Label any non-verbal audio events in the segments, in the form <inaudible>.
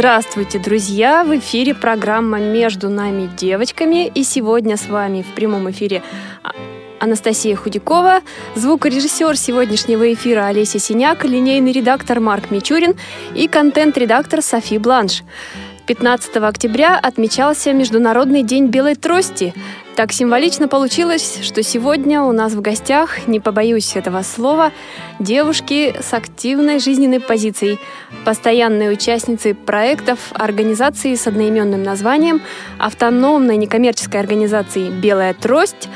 Здравствуйте, друзья! В эфире программа «Между нами девочками» и сегодня с вами в прямом эфире а, Анастасия Худякова, звукорежиссер сегодняшнего эфира Олеся Синяк, линейный редактор Марк Мичурин и контент-редактор Софи Бланш. 15 октября отмечался Международный день белой трости. Так символично получилось, что сегодня у нас в гостях, не побоюсь этого слова, девушки с активной жизненной позицией, постоянные участницы проектов организации с одноименным названием, автономной некоммерческой организации «Белая трость»,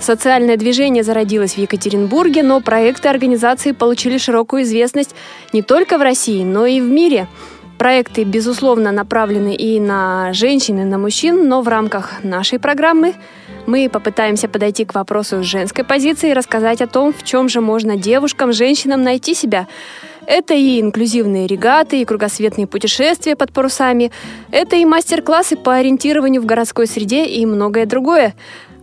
Социальное движение зародилось в Екатеринбурге, но проекты организации получили широкую известность не только в России, но и в мире – Проекты, безусловно, направлены и на женщин, и на мужчин, но в рамках нашей программы мы попытаемся подойти к вопросу с женской позиции и рассказать о том, в чем же можно девушкам, женщинам найти себя. Это и инклюзивные регаты, и кругосветные путешествия под парусами, это и мастер-классы по ориентированию в городской среде и многое другое.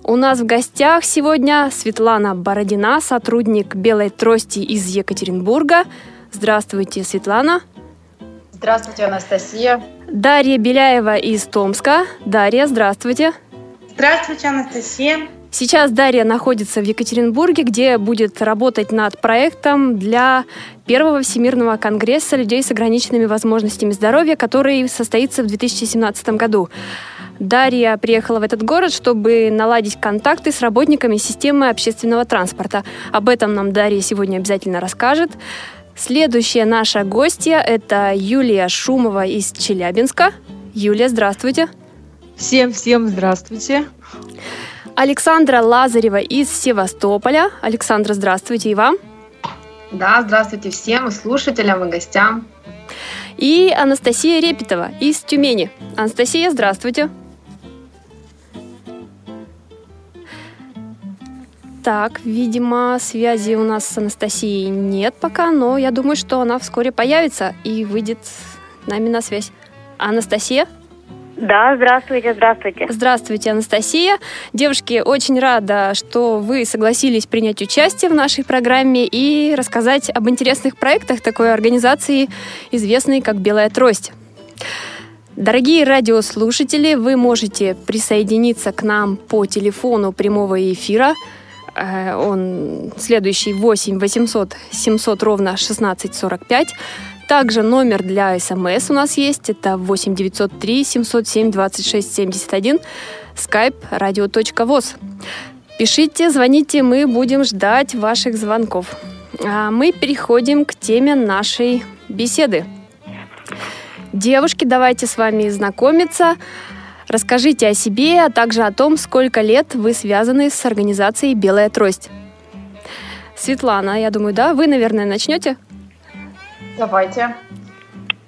У нас в гостях сегодня Светлана Бородина, сотрудник «Белой трости» из Екатеринбурга. Здравствуйте, Светлана. Здравствуйте, Анастасия. Дарья Беляева из Томска. Дарья, здравствуйте. Здравствуйте, Анастасия. Сейчас Дарья находится в Екатеринбурге, где будет работать над проектом для первого Всемирного конгресса людей с ограниченными возможностями здоровья, который состоится в 2017 году. Дарья приехала в этот город, чтобы наладить контакты с работниками системы общественного транспорта. Об этом нам Дарья сегодня обязательно расскажет. Следующая наша гостья – это Юлия Шумова из Челябинска. Юлия, здравствуйте. Всем-всем здравствуйте. Александра Лазарева из Севастополя. Александра, здравствуйте и вам. Да, здравствуйте всем и слушателям, и гостям. И Анастасия Репетова из Тюмени. Анастасия, здравствуйте. Так, видимо, связи у нас с Анастасией нет пока, но я думаю, что она вскоре появится и выйдет с нами на связь. Анастасия? Да, здравствуйте, здравствуйте. Здравствуйте, Анастасия. Девушки, очень рада, что вы согласились принять участие в нашей программе и рассказать об интересных проектах такой организации, известной как «Белая трость». Дорогие радиослушатели, вы можете присоединиться к нам по телефону прямого эфира – он следующий 8 800 700 ровно 1645. Также номер для СМС у нас есть. Это 8 903 707 26 71. skype radio.voz. Пишите, звоните, мы будем ждать ваших звонков. А мы переходим к теме нашей беседы. Девушки, давайте с вами знакомиться. Расскажите о себе, а также о том, сколько лет вы связаны с организацией «Белая трость». Светлана, я думаю, да, вы, наверное, начнете? Давайте.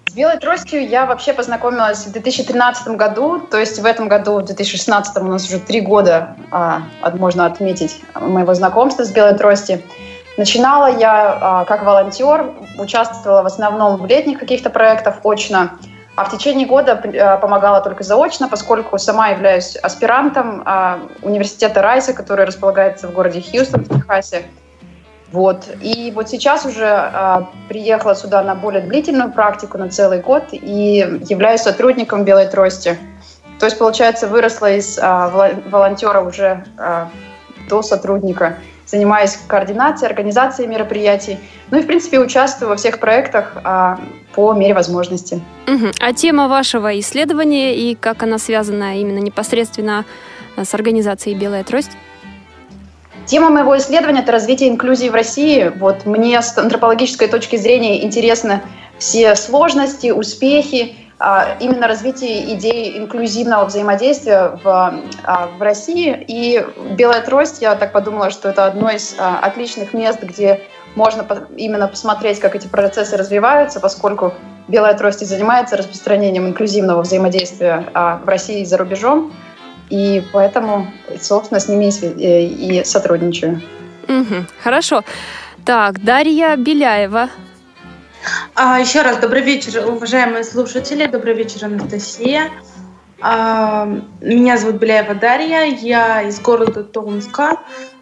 С «Белой тростью» я вообще познакомилась в 2013 году, то есть в этом году, в 2016 у нас уже три года, а, можно отметить, моего знакомства с «Белой тростью». Начинала я а, как волонтер, участвовала в основном в летних каких-то проектах очно – а в течение года э, помогала только заочно, поскольку сама являюсь аспирантом а, университета Райса, который располагается в городе Хьюстон в Техасе. Вот. И вот сейчас уже а, приехала сюда на более длительную практику, на целый год, и являюсь сотрудником «Белой трости». То есть, получается, выросла из а, волонтера уже а, до сотрудника занимаюсь координацией, организацией мероприятий. Ну и, в принципе, участвую во всех проектах а, по мере возможности. Угу. А тема вашего исследования и как она связана именно непосредственно а, с организацией «Белая трость»? Тема моего исследования – это развитие инклюзии в России. Вот мне с антропологической точки зрения интересны все сложности, успехи, именно развитие идеи инклюзивного взаимодействия в, а, в России. И «Белая трость», я так подумала, что это одно из а, отличных мест, где можно именно посмотреть, как эти процессы развиваются, поскольку «Белая трость» и занимается распространением инклюзивного взаимодействия в России и за рубежом. И поэтому, собственно, с ними и сотрудничаю. Угу, хорошо. Так, Дарья Беляева. А, еще раз добрый вечер, уважаемые слушатели. Добрый вечер, Анастасия. А, меня зовут Беляева Дарья, я из города Томска.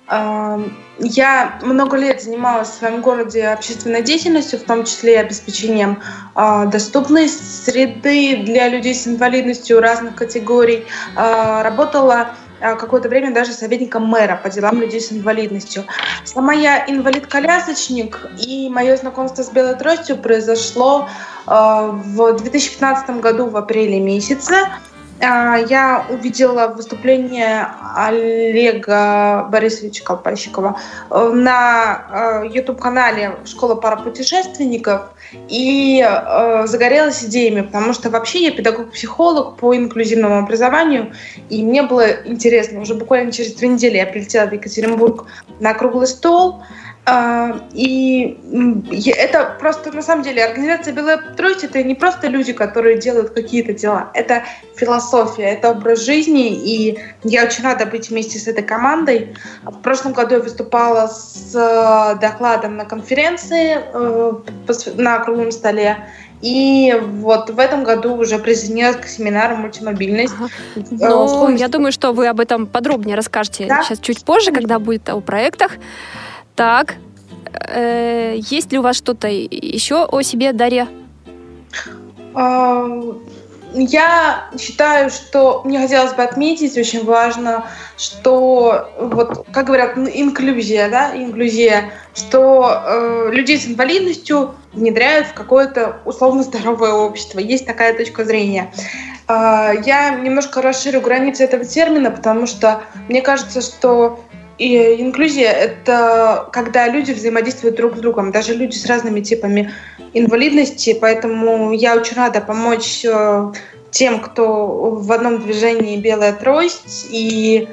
А, я много лет занималась в своем городе общественной деятельностью, в том числе и обеспечением доступной среды для людей с инвалидностью разных категорий. Работала какое-то время даже советником мэра по делам людей с инвалидностью. Сама я инвалид-колясочник, и мое знакомство с белой тростью произошло в 2015 году в апреле месяце. А, я увидела выступление Олега Борисовича Колпащикова э, на э, YouTube-канале «Школа парапутешественников» и э, загорелась идеями, потому что вообще я педагог-психолог по инклюзивному образованию, и мне было интересно. Уже буквально через две недели я прилетела в Екатеринбург на круглый стол – и это просто, на самом деле, организация «Белая трость» — это не просто люди, которые делают какие-то дела. Это философия, это образ жизни, и я очень рада быть вместе с этой командой. В прошлом году я выступала с э, докладом на конференции э, на круглом столе, и вот в этом году уже присоединилась к семинару «Мультимобильность». Ага. Э, ну, я думаю, что вы об этом подробнее расскажете да? сейчас чуть позже, когда будет о проектах. Так, э, есть ли у вас что-то еще о себе, Дарья? Я считаю, что мне хотелось бы отметить, очень важно, что вот, как говорят, инклюзия, да, инклюзия, что э, людей с инвалидностью внедряют в какое-то условно здоровое общество. Есть такая точка зрения. Э, я немножко расширю границы этого термина, потому что мне кажется, что и инклюзия — это когда люди взаимодействуют друг с другом, даже люди с разными типами инвалидности, поэтому я очень рада помочь э, тем, кто в одном движении «Белая трость», и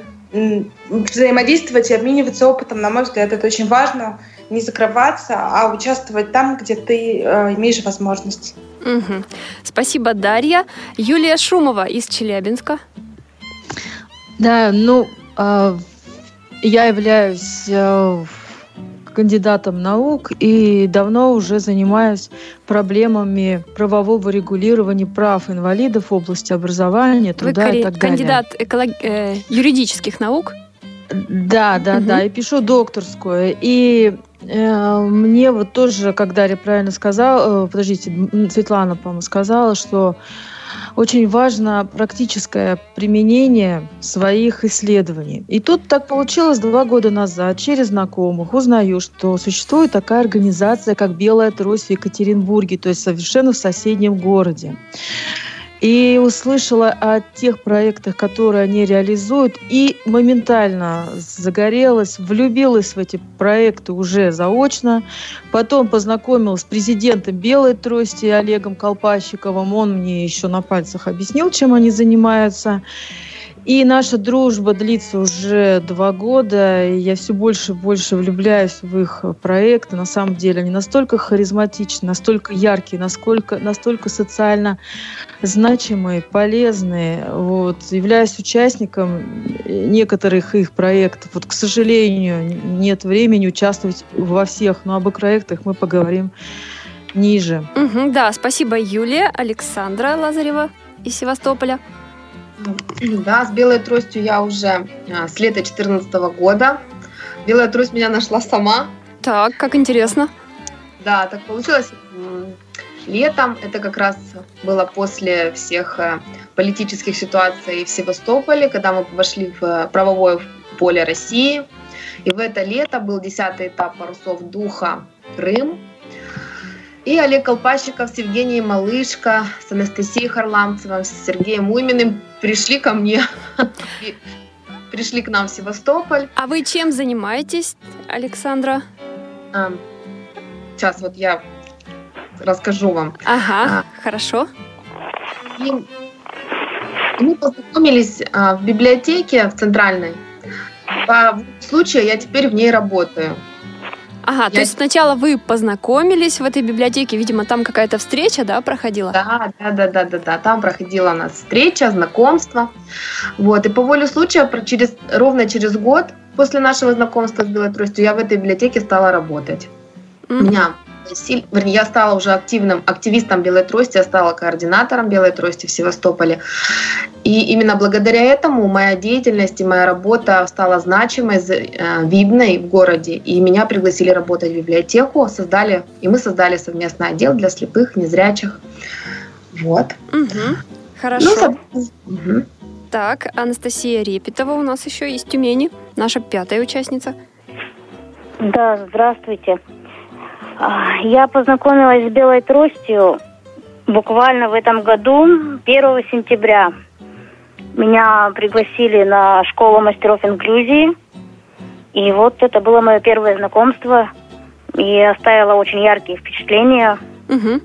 взаимодействовать и обмениваться опытом, на мой взгляд, это очень важно, не закрываться, а участвовать там, где ты э, имеешь возможность. Угу. Спасибо, Дарья. Юлия Шумова из Челябинска. Да, ну, э, я являюсь э, кандидатом наук и давно уже занимаюсь проблемами правового регулирования прав инвалидов в области образования, труда Вы и так далее. Кандидат э, юридических наук? Да, да, угу. да, и пишу докторскую. И мне вот тоже, как Дарья правильно сказала, э, подождите, Светлана, по-моему, сказала, что очень важно практическое применение своих исследований. И тут так получилось два года назад, через знакомых, узнаю, что существует такая организация, как «Белая трость» в Екатеринбурге, то есть совершенно в соседнем городе и услышала о тех проектах, которые они реализуют, и моментально загорелась, влюбилась в эти проекты уже заочно. Потом познакомилась с президентом «Белой трости» Олегом Колпащиковым. Он мне еще на пальцах объяснил, чем они занимаются. И наша дружба длится уже два года, и я все больше и больше влюбляюсь в их проекты. На самом деле они настолько харизматичны, настолько яркие, насколько, настолько социально значимые, полезные. Вот. Являюсь участником некоторых их проектов. Вот, к сожалению, нет времени участвовать во всех, но об их проектах мы поговорим ниже. Угу, да, спасибо, Юлия. Александра Лазарева из Севастополя. Да, с белой тростью я уже а, с лета 2014 года. Белая трость меня нашла сама. Так, как интересно. Да, так получилось летом. Это как раз было после всех э, политических ситуаций в Севастополе, когда мы вошли в правовое поле России. И в это лето был десятый этап парусов духа Крым. И Олег Колпащиков с Евгенией Малышко, с Анастасией Харламцевым, с Сергеем Уйминым пришли ко мне, <laughs> пришли к нам в Севастополь. А вы чем занимаетесь, Александра? А, сейчас вот я расскажу вам. Ага, а, хорошо. И мы познакомились а, в библиотеке в Центральной. По случаю я теперь в ней работаю. Ага, я... то есть сначала вы познакомились в этой библиотеке, видимо, там какая-то встреча, да, проходила? Да, да, да, да, да, да, там проходила у нас встреча, знакомство. Вот, и по воле случая через, ровно через год после нашего знакомства с Белой Тростью я в этой библиотеке стала работать. Mm-hmm. Меня вернее, я стала уже активным активистом Белой Трости, я стала координатором Белой Трости в Севастополе. И именно благодаря этому моя деятельность и моя работа стала значимой, э, видной в городе. И меня пригласили работать в библиотеку, создали, и мы создали совместный отдел для слепых, незрячих. Вот. Угу. Хорошо. Ну, угу. Так, Анастасия Репетова у нас еще из Тюмени, наша пятая участница. Да, здравствуйте. А, я познакомилась с белой тростью буквально в этом году, 1 сентября. Меня пригласили на школу мастеров инклюзии. И вот это было мое первое знакомство. И оставило очень яркие впечатления. Угу.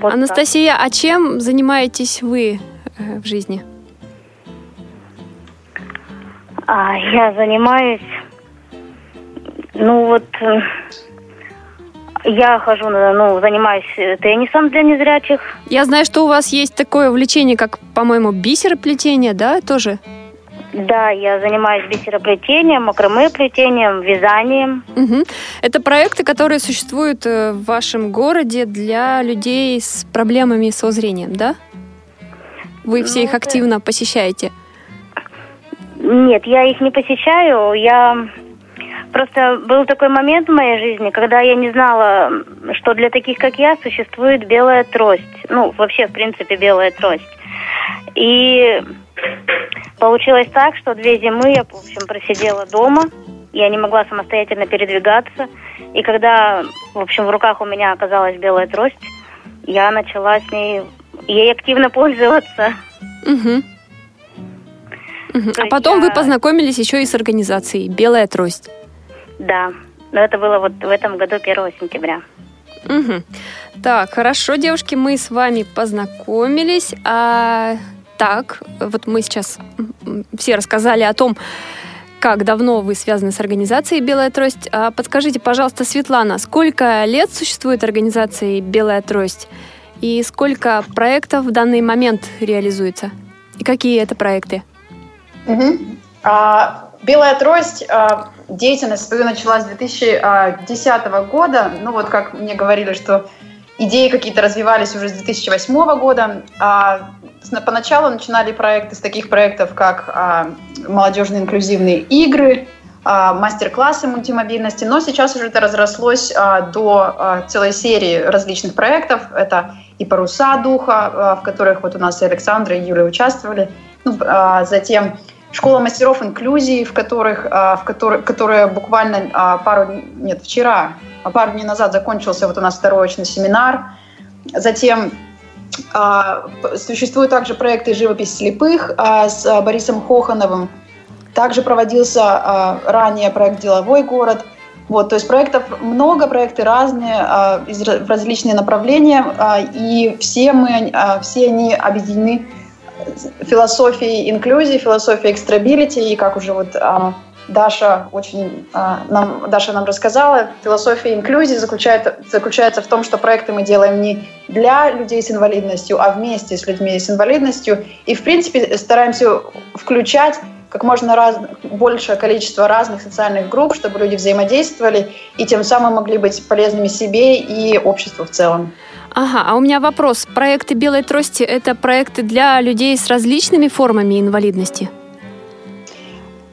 Вот Анастасия, так. а чем занимаетесь вы э, в жизни? А, я занимаюсь, ну вот, я хожу, ну, занимаюсь э, теннисом для незрячих. Я знаю, что у вас есть такое увлечение, как, по-моему, бисероплетение, да, тоже? Да, я занимаюсь бисероплетением, макраме-плетением, вязанием. Угу. Это проекты, которые существуют э, в вашем городе для людей с проблемами со зрением, да? Вы все ну, их активно посещаете? Нет, я их не посещаю. Я Просто был такой момент в моей жизни, когда я не знала, что для таких, как я, существует белая трость. Ну, вообще, в принципе, белая трость. И получилось так, что две зимы я, в общем, просидела дома. Я не могла самостоятельно передвигаться. И когда, в общем, в руках у меня оказалась белая трость, я начала с ней ей активно пользоваться. Угу. Угу. А потом я... вы познакомились еще и с организацией «Белая трость». Да, но это было вот в этом году 1 сентября. Угу. Так, хорошо, девушки, мы с вами познакомились. А так, вот мы сейчас все рассказали о том, как давно вы связаны с организацией «Белая трость». А подскажите, пожалуйста, Светлана, сколько лет существует организация «Белая трость» и сколько проектов в данный момент реализуется? И какие это проекты? Угу. А, «Белая трость» а деятельность свою начала с 2010 года. Ну вот как мне говорили, что идеи какие-то развивались уже с 2008 года. А поначалу начинали проекты с таких проектов, как а, молодежные инклюзивные игры, а, мастер-классы мультимобильности, но сейчас уже это разрослось а, до а, целой серии различных проектов. Это и «Паруса духа», а, в которых вот у нас и Александра, и Юля участвовали. Ну, а, затем школа мастеров инклюзии, в которых, а, в которых, которая буквально а, пару, нет, вчера, а пару дней назад закончился вот у нас второй очный семинар. Затем существуют также проекты «Живопись слепых» с Борисом Хохановым. Также проводился ранее проект «Деловой город». Вот, то есть проектов много, проекты разные, из, различные направления, и все мы, все они объединены философии инклюзии, философии экстрабилити, и как уже вот а, Даша очень а, нам Даша нам рассказала, философия инклюзии заключается, заключается в том, что проекты мы делаем не для людей с инвалидностью, а вместе с людьми с инвалидностью, и в принципе стараемся включать как можно раз, большее количество разных социальных групп, чтобы люди взаимодействовали и тем самым могли быть полезными себе и обществу в целом. Ага, а у меня вопрос. Проекты «Белой трости» — это проекты для людей с различными формами инвалидности?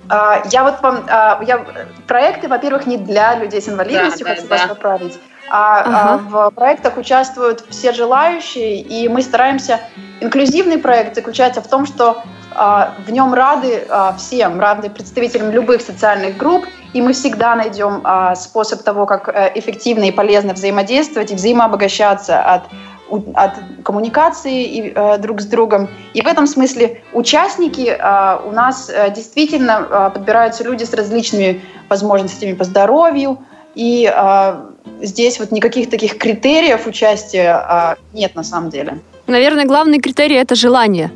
А, я вот вам... А, я, проекты, во-первых, не для людей с инвалидностью, да, хочу да, вас да. поправить. А, а ага. в проектах участвуют все желающие, и мы стараемся... Инклюзивный проект заключается в том, что в нем рады всем, рады представителям любых социальных групп, и мы всегда найдем а, способ того, как э, эффективно и полезно взаимодействовать и взаимообогащаться от от коммуникации э, друг с другом. И в этом смысле участники у нас э, действительно подбираются люди с различными возможностями по здоровью. И здесь вот никаких таких критериев участия нет на самом деле. Наверное, главный критерий – это желание.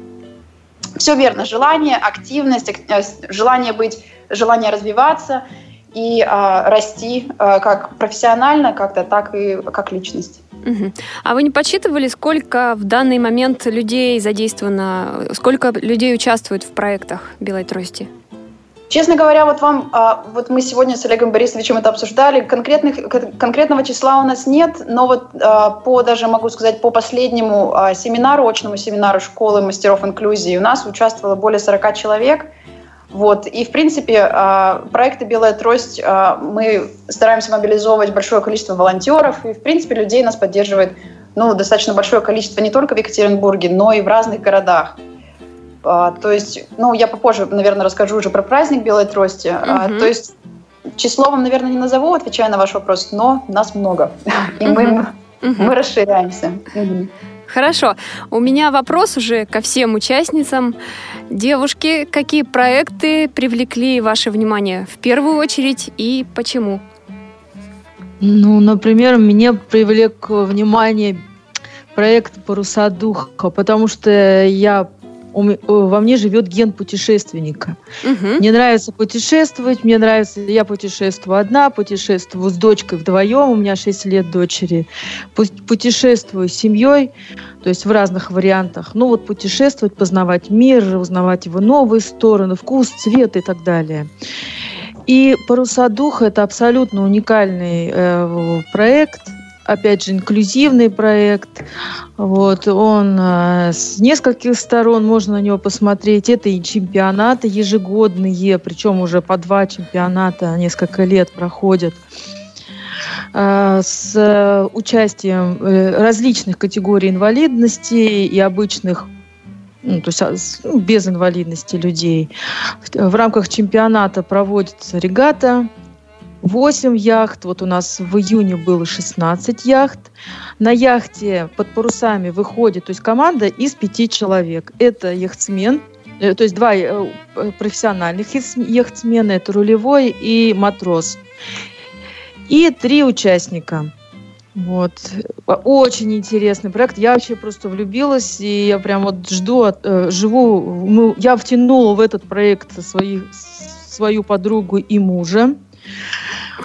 Все верно. Желание, активность, э, желание быть, желание развиваться и э, расти э, как профессионально, как-то, так и как личность. Угу. А вы не подсчитывали, сколько в данный момент людей задействовано, сколько людей участвует в проектах Белой трости? Честно говоря, вот вам, а, вот мы сегодня с Олегом Борисовичем это обсуждали, конкретных, конкретного числа у нас нет, но вот а, по, даже могу сказать, по последнему а, семинару, очному семинару школы мастеров инклюзии у нас участвовало более 40 человек. Вот. И, в принципе, проекты «Белая трость» мы стараемся мобилизовывать большое количество волонтеров, и, в принципе, людей нас поддерживает ну, достаточно большое количество не только в Екатеринбурге, но и в разных городах. А, то есть, ну, я попозже, наверное, расскажу уже про праздник Белой Трости. Угу. А, то есть, число вам, наверное, не назову, отвечая на ваш вопрос, но нас много. <laughs> И угу. мы, угу. мы расширяемся. Угу. Хорошо. У меня вопрос уже ко всем участницам. Девушки, какие проекты привлекли ваше внимание в первую очередь и почему? Ну, например, мне привлек внимание проект «Паруса духа», потому что я во мне живет ген путешественника. Угу. Мне нравится путешествовать, мне нравится, я путешествую одна, путешествую с дочкой вдвоем, у меня 6 лет дочери, путешествую с семьей, то есть в разных вариантах. Ну вот путешествовать, познавать мир, узнавать его новые стороны, вкус, цвет и так далее. И «Паруса духа» — это абсолютно уникальный э, проект – опять же, инклюзивный проект. Вот, он э, с нескольких сторон, можно на него посмотреть. Это и чемпионаты ежегодные, причем уже по два чемпионата несколько лет проходят э, с участием э, различных категорий инвалидности и обычных ну, то есть а, ну, без инвалидности людей. В рамках чемпионата проводится регата, 8 яхт. Вот у нас в июне было 16 яхт. На яхте под парусами выходит, то есть команда из пяти человек. Это яхтсмен, э, то есть два э, профессиональных яхтсмена, это рулевой и матрос. И три участника. Вот. Очень интересный проект. Я вообще просто влюбилась, и я прям вот жду, э, живу, ну, я втянула в этот проект своих, свою подругу и мужа.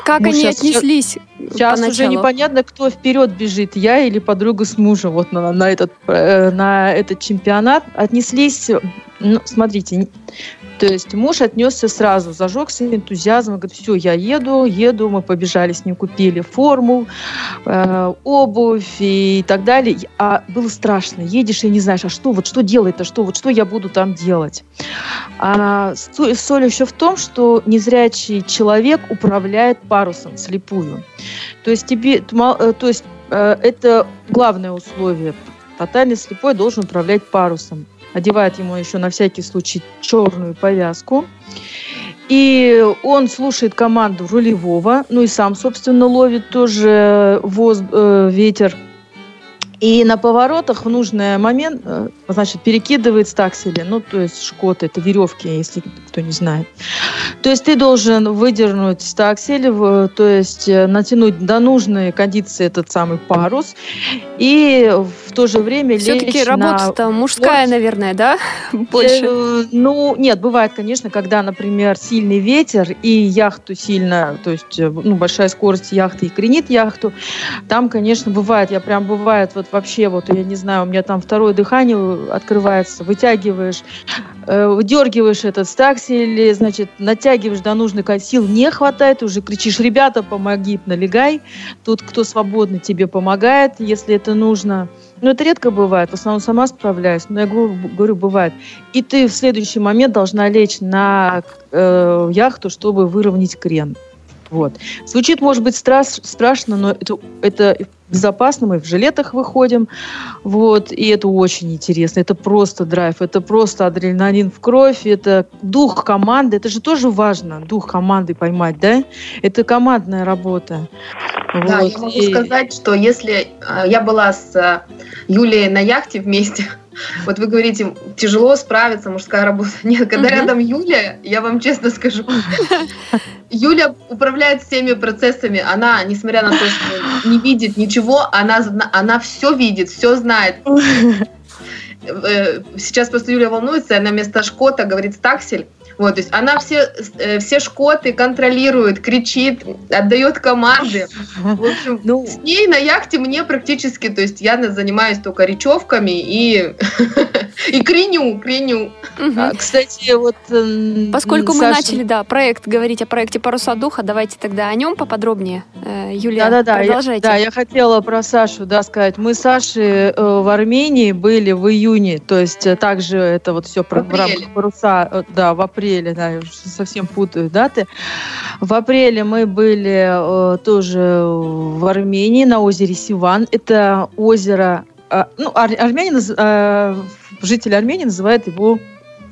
Как они сейчас, отнеслись? Сейчас поначалу? уже непонятно, кто вперед бежит, я или подруга с мужем вот на, на, этот, э, на этот чемпионат. Отнеслись, ну, смотрите, то есть муж отнесся сразу, зажегся энтузиазмом, говорит, все, я еду, еду, мы побежали с ним, купили форму, э, обувь и так далее. А было страшно, едешь и не знаешь, а что, вот что делать-то, что, вот что я буду там делать. А соль еще в том, что незрячий человек управляет парусом слепую. То есть тебе, э, то есть э, это главное условие. Тотально слепой должен управлять парусом одевает ему еще на всякий случай черную повязку. И он слушает команду рулевого, ну и сам, собственно, ловит тоже воз, э, ветер и на поворотах в нужный момент, э, значит, перекидывает стаксели, ну, то есть шкоты, это веревки, если кто не знает. То есть ты должен выдернуть стаксель, то есть э, натянуть до нужной кондиции этот самый парус, и в то же время Все-таки работа-то мужская, наверное, да? <laughs> Больше? Э, ну, нет, бывает, конечно, когда, например, сильный ветер и яхту сильно, то есть, ну, большая скорость яхты и кренит яхту, там, конечно, бывает, я прям бывает вот вообще, вот, я не знаю, у меня там второе дыхание открывается, вытягиваешь, э, выдергиваешь этот стаксель, значит, натягиваешь до нужных сил, не хватает, уже кричишь, ребята, помоги, налегай, тут кто свободно тебе помогает, если это нужно. Но это редко бывает, в основном сама справляюсь, но я говорю, бывает. И ты в следующий момент должна лечь на э, яхту, чтобы выровнять крен. Вот. Звучит, может быть, страш, страшно, но это, это безопасно, мы в жилетах выходим, вот, и это очень интересно, это просто драйв, это просто адреналин в кровь, это дух команды, это же тоже важно, дух команды поймать, да? Это командная работа. Да, вот. я могу и... сказать, что если э, я была с э, Юлией на яхте вместе, <laughs> Вот вы говорите, тяжело справиться, мужская работа. Нет, когда Мгм. рядом Юля, я вам честно скажу, Юля управляет всеми процессами. Она, несмотря на то, что не видит ничего, она, она все видит, все знает. Э, Сейчас просто Юля волнуется, она вместо шкота говорит стаксель. Вот, то есть она все, э, все шкоты контролирует, кричит, отдает команды. В общем, Ну, с ней на яхте мне практически, то есть я на- занимаюсь только речевками и, <laughs> и креню, креню. А, кстати, вот... Поскольку мы начали, да, проект, говорить о проекте «Паруса духа», давайте тогда о нем поподробнее. Э, Юлия, Да-да-да, продолжайте. да, я хотела про Сашу, да, сказать. Мы с Сашей э, в Армении были в июне, то есть э, также это вот все про, в рамках паруса, э, да, в апреле, да, я уже совсем путаю даты. В апреле мы были э, тоже в Армении на озере Сиван. Это озеро, э, ну, ар- армяне, э, жители Армении называют его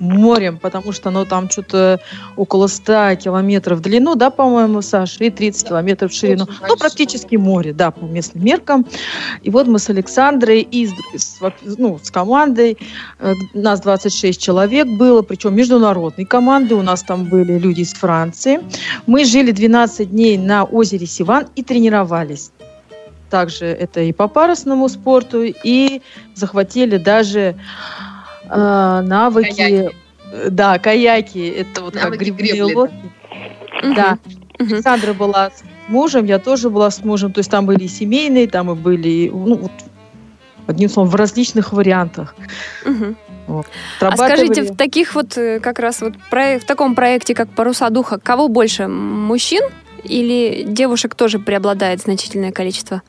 морем, потому что оно там что-то около 100 километров в длину, да, по-моему, Саша, и 30 километров в ширину. Ну, практически море, да, по местным меркам. И вот мы с Александрой и с, ну, с командой, э, нас 26 человек было, причем международной команды, у нас там были люди из Франции. Мы жили 12 дней на озере Сиван и тренировались. Также это и по парусному спорту, и захватили даже э, навыки. Каяки. Да, каяки. Это вот как Навыки грибные гребли. лодки. Да. Мгм. Александра была с мужем, я тоже была с мужем. То есть там были и семейные, там и были, ну, вот, одним словом, в различных вариантах. Мгм. А Отрабатывали. скажите, в таких вот, э, как раз вот в таком проекте, как «Паруса духа», кого больше, мужчин или девушек тоже преобладает значительное количество?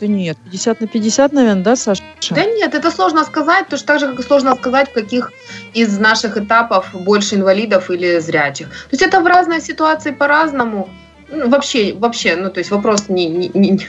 Да нет, 50 на 50, наверное, да, Саша? Да нет, это сложно сказать, точно так же, как и сложно сказать, в каких из наших этапов больше инвалидов или зрячих. То есть это в разной ситуации по-разному. Ну, вообще, вообще, ну то есть вопрос не, не- не-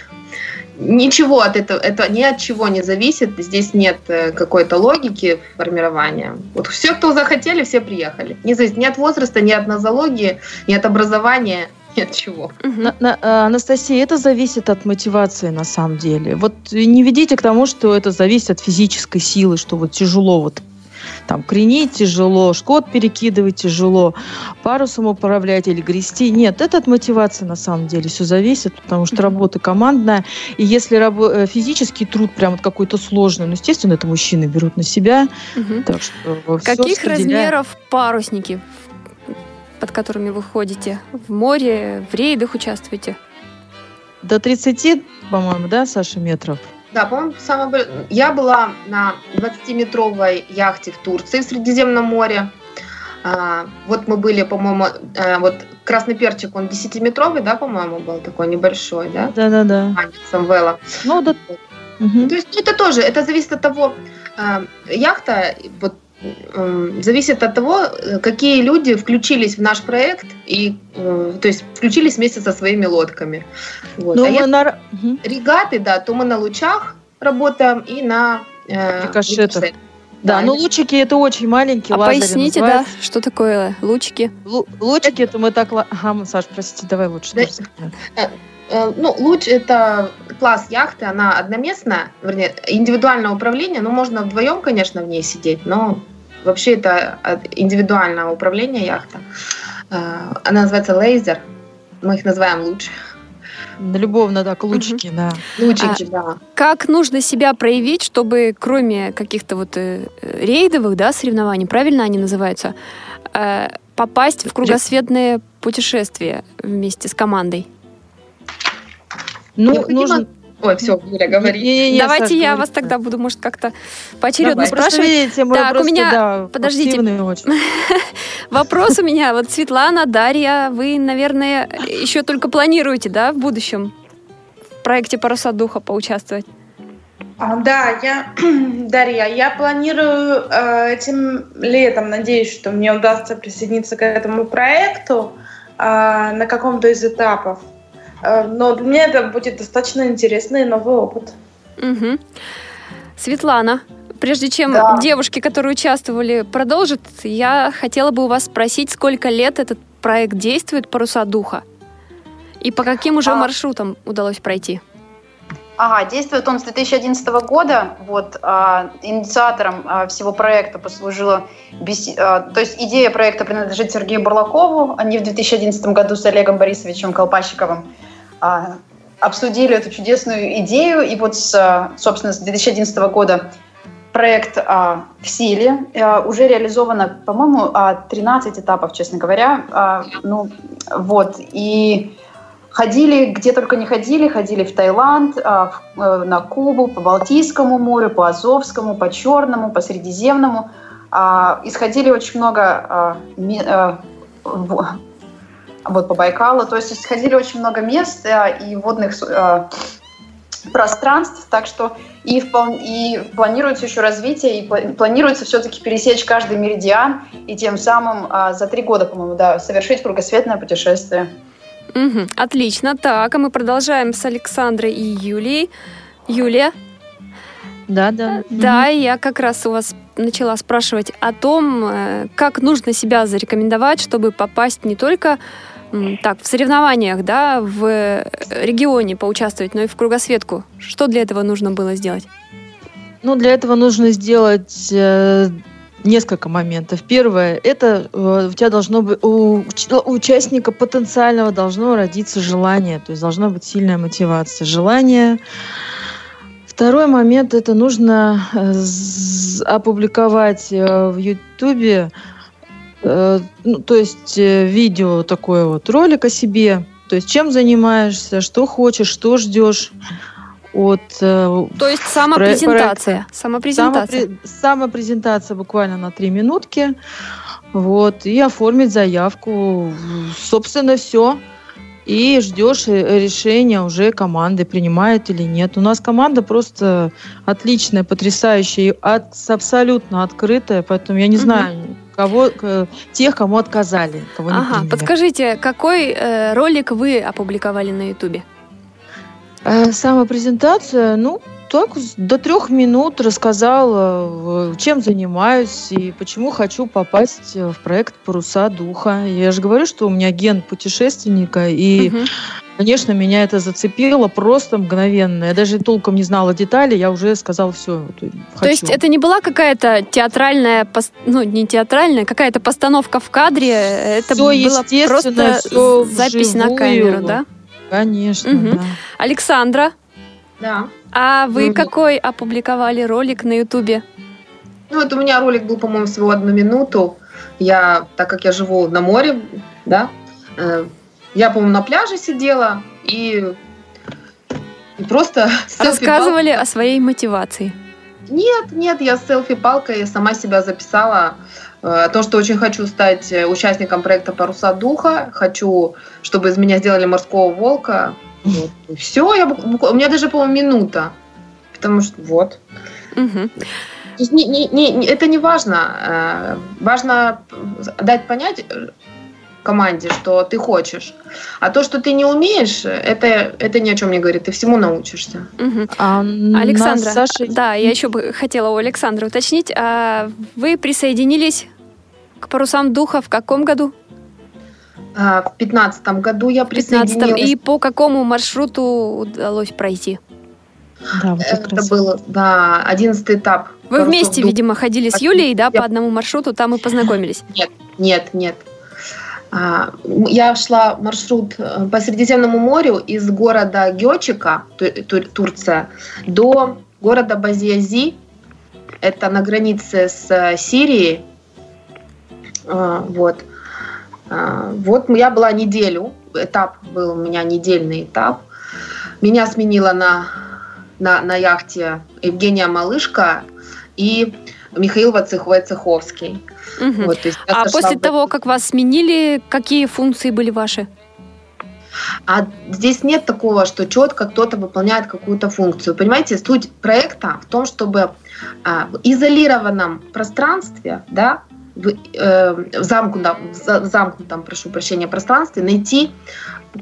ничего от этого, это ни от чего не зависит. Здесь нет э, какой-то логики формирования. Вот все, кто захотели, все приехали. Не зависит ни от возраста, ни от нозологии, ни от образования, ни от чего. Мгм. На- на- э, Анастасия, это зависит от мотивации на самом деле. Вот не ведите к тому, что это зависит от физической силы, что вот тяжело вот там кренить тяжело, шкот перекидывать тяжело, парусом управлять или грести. Нет, это от мотивации на самом деле все зависит, потому что работа командная. И если рабо- э, физический труд прям вот какой-то сложный, ну, естественно, это мужчины берут на себя. Мгм. Так что всё Каких распределяем. размеров парусники, под которыми вы ходите? В море, в рейдах участвуете? До 30, по-моему, да, Саша, метров? Да, по-моему, самое Я была на 20-метровой яхте в Турции в Средиземном море. А, вот мы были, по-моему, э, вот красный перчик, он 10-метровый, да, по-моему, был такой небольшой, да? Да-да-да. Самвела. Ну, да. Мгм. То есть это тоже, это зависит от того, э, яхта, вот, зависит от того, э, какие люди включились в наш проект и, э, то есть, включились вместе со своими лодками. Вот. Ну, а если на- регаты, да, то мы на лучах работаем и на э, Рикошетах. рикошет. Да, Да, ну лучики это очень маленькие А лазеры поясните, да, называются. что такое лучики? Лу- Лучики это мы так... Ага, Саш, простите, давай лучше. Да. Э, Ну, луч это класс яхты, она одноместная, вернее, индивидуальное управление, ну, можно вдвоем, конечно, в ней сидеть, но вообще это индивидуальное управление яхта. Э, Она называется лейзер, мы их называем луч. Любовно, да, лучики, да. Лучики, да. Как нужно себя проявить, чтобы кроме каких-то вот э, э, рейдовых, да, соревнований, правильно они называются, э, попасть в кругосветное путешествие вместе с командой? Ну, Необходимо- нужно... Ой, все, Юля, говори. Не-не-не, Давайте Саш, я говори. вас тогда буду, может, как-то поочередно Давай. Просто спрашивать. видите, мы Так, у просто, меня- да, подождите. <laughs> Вопрос у меня. Вот Светлана, Дарья, вы, наверное, еще только планируете, да, в будущем в проекте «Паруса духа» поучаствовать? А, Да, я, <clears throat> Дарья, я планирую э, этим летом, надеюсь, что мне удастся присоединиться к этому проекту э, на каком-то из этапов. Э, но для меня это будет достаточно интересный новый опыт. Мгм. Светлана, прежде чем Да. девушки, которые участвовали, продолжат, я хотела бы у вас спросить, сколько лет этот проект действует «Паруса духа»? И по каким уже А. маршрутам удалось пройти? Ага, действует он с 2011 года. Вот а, инициатором а, всего проекта послужила бес... а, то есть идея проекта принадлежит Сергею Бурлакову. Они в 2011 году с Олегом Борисовичем Колпащиковым а, обсудили эту чудесную идею, и вот, с, собственно, с 2011 года проект а, в силе. А, уже реализовано, по-моему, а, 13 этапов, честно говоря. А, ну, вот, и Ходили где только не ходили, ходили в Таиланд, а, э, на Кубу, по Балтийскому морю, по Азовскому, по Черному, по Средиземному. А, исходили очень много а, э, вот по Байкалу, то есть исходили очень много мест э, и водных пространств, так что и, и планируется еще развитие, и планируется все-таки пересечь каждый меридиан и тем самым за три года, по-моему, да, совершить кругосветное путешествие. Угу, отлично. Так, а мы продолжаем с Александрой и Юлией. Юлия? Да, да. Да, угу. я как раз у вас начала спрашивать о том, э, как нужно себя зарекомендовать, чтобы попасть не только так, в соревнованиях, да, в регионе поучаствовать, но и в кругосветку. Что для этого нужно было сделать? Ну, для этого нужно сделать э, несколько моментов. Первое, это э, у тебя должно быть, у, у участника потенциального должно родиться желание, то есть должна быть сильная мотивация, желание. Второй момент, это нужно э, опубликовать э, в Ютубе, ну, то есть видео такое вот, ролик о себе, то есть чем занимаешься, что хочешь, что ждешь от... Э, То есть самопрезентация. Проекта. Самопрезентация. Самопре... Самопрезентация буквально на три минутки. Вот, и оформить заявку. Собственно, все. И ждешь э, решения уже команды, принимает или нет. У нас команда просто отличная, потрясающая, от, абсолютно открытая, поэтому я не знаю, кого, тех, кому отказали. Кого ага, подскажите, какой э, ролик вы опубликовали на Ютубе? Э, самопрезентация, ну, так, до трех минут рассказала, чем занимаюсь и почему хочу попасть в проект «Паруса духа». Я же говорю, что у меня ген путешественника, и, угу. конечно, меня это зацепило просто мгновенно. Я даже толком не знала детали, я уже сказала все. Хочу. То есть это не была какая-то театральная, ну, не театральная, какая-то постановка в кадре, это все было просто запись вживую. на камеру, да? Конечно, угу. да. Александра? Да. А вы какой опубликовали ролик на Ютубе? Ну, вот у меня ролик был, по-моему, всего одну минуту. Я, так как я живу на море, да, э, я, по-моему, на пляже сидела и, и просто... <laughs> Рассказывали о своей мотивации. Нет, нет, я селфи-палкой сама себя записала Э, то, что очень хочу стать э, участником проекта «Паруса духа», хочу, чтобы из меня сделали морского волка. Вот. Все, я, у меня даже, по-моему, минута. Потому что вот. Угу. Не, не, не, это не важно. Э, важно дать понять команде, что ты хочешь. А то, что ты не умеешь, это, это ни о чем не говорит. Ты всему научишься. Угу. А Александра, Саша... да, я еще бы хотела у Александра уточнить. А вы присоединились к парусам духа в каком году? А, в пятнадцатом году я присоединилась. И по какому маршруту удалось пройти? Да, вот Это раз. был, да, одиннадцатый этап. Вы вместе, дух. видимо, ходили с Юлей, да, по одному маршруту, там и познакомились? Нет, нет, нет. А, я шла маршрут э, по Средиземному морю из города Гёчика, Турция, до города Базиази, это на границе с э, Сирией. А, вот. А, вот я была неделю, этап был у меня недельный этап. Меня сменила на, на, на яхте Евгения Малышка и Михаил Вацеховский. Угу. Вот, а после в... того, как вас сменили, какие функции были ваши? А здесь нет такого, что четко кто-то выполняет какую-то функцию. Понимаете, суть проекта в том, чтобы а, в изолированном пространстве, да, в, э, в замкнутом, в замкнутом, прошу прощения, пространстве найти